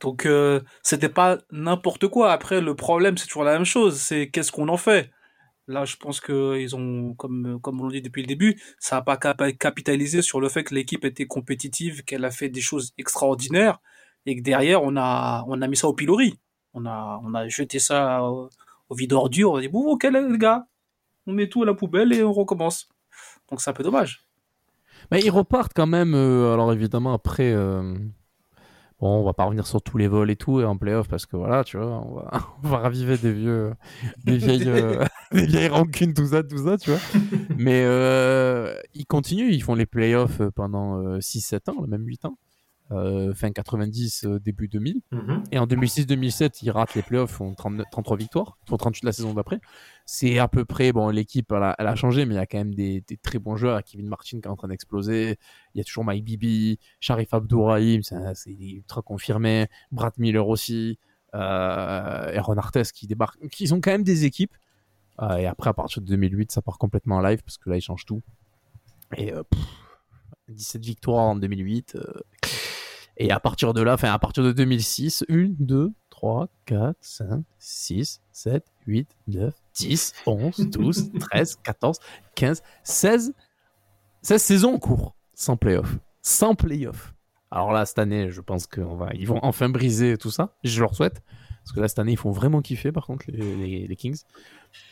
donc euh, c'était pas n'importe quoi. Après le problème c'est toujours la même chose, c'est qu'est-ce qu'on en fait? Là je pense que ils ont comme comme on l'a dit depuis le début, ça a pas cap- capitalisé sur le fait que l'équipe était compétitive, qu'elle a fait des choses extraordinaires et que derrière on a on a mis ça au pilori. On a on a jeté ça au, au vide ordure, on a dit bon OK les gars, on met tout à la poubelle et on recommence. Donc c'est un peu dommage. Mais ils repartent quand même. euh, alors évidemment après, euh, bon, on va pas revenir sur tous les vols et tout et en playoff parce que voilà, tu vois, on va, raviver des vieux, des vieilles, euh, des vieilles rancunes, tout ça, tout ça, tu vois. Mais euh, ils continuent, ils font les playoffs pendant 6-7 ans, même 8 ans. Euh, fin 90, euh, début 2000. Mhm. Et en 2006-2007, ils ratent les playoffs, font 39 33 victoires, font 38 la saison d'après. C'est à peu près, bon, l'équipe, elle a, elle a changé, mais il y a quand même des, des très bons joueurs. Kevin Martin qui est en train d'exploser. Il y a toujours Mike Bibi, Sharif Abdourahim, c'est ultra confirmé. Brad Miller aussi. Euh, Aaron Artes qui débarque. Ils ont quand même des équipes. Euh, et après, à partir de 2008, ça part complètement en live parce que là, ils changent tout. Et euh, pff, 17 victoires en 2008. Et à partir de là, enfin à partir de 2006, 1, 2, 3, 4, 5, 6, 7, 8, 9, 10, 11, 12, 13, 14, 15, 16, 16 saisons en cours, sans playoff. Sans playoff. Alors là, cette année, je pense qu'ils vont enfin briser tout ça. Je leur souhaite. Parce que là, cette année, ils font vraiment kiffer, par contre, les, les- les Kings.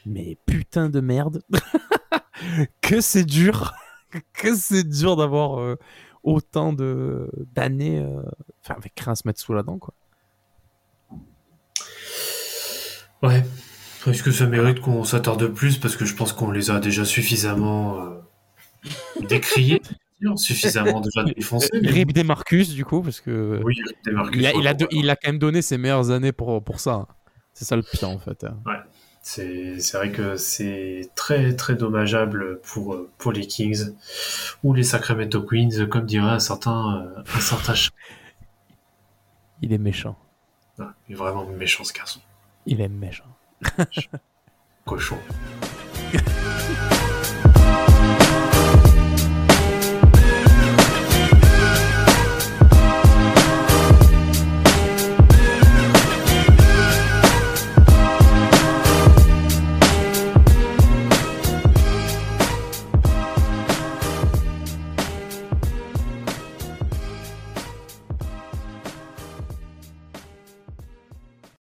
Mais putain de merde. que c'est dur. que c'est dur d'avoir euh, autant de d'années euh, enfin avec rien à se mettre sous la dent quoi Ouais. Est-ce que ça mérite qu'on s'attarde plus parce que je pense qu'on les a déjà suffisamment euh, décriés, suffisamment déjà défoncés. mais- Rip des Marcus du coup parce que Oui, des Marcus, il, a, il, a ouais, do- il a quand même donné ses meilleures années pour, pour ça c'est ça le pire en fait hein. C'est vrai que c'est très très dommageable pour, pour les Kings ou les Sacramento Queens, comme dirait un certain, euh, un certain il est méchant Ah, Il est vraiment méchant ce garçon. il est méchant Cochon.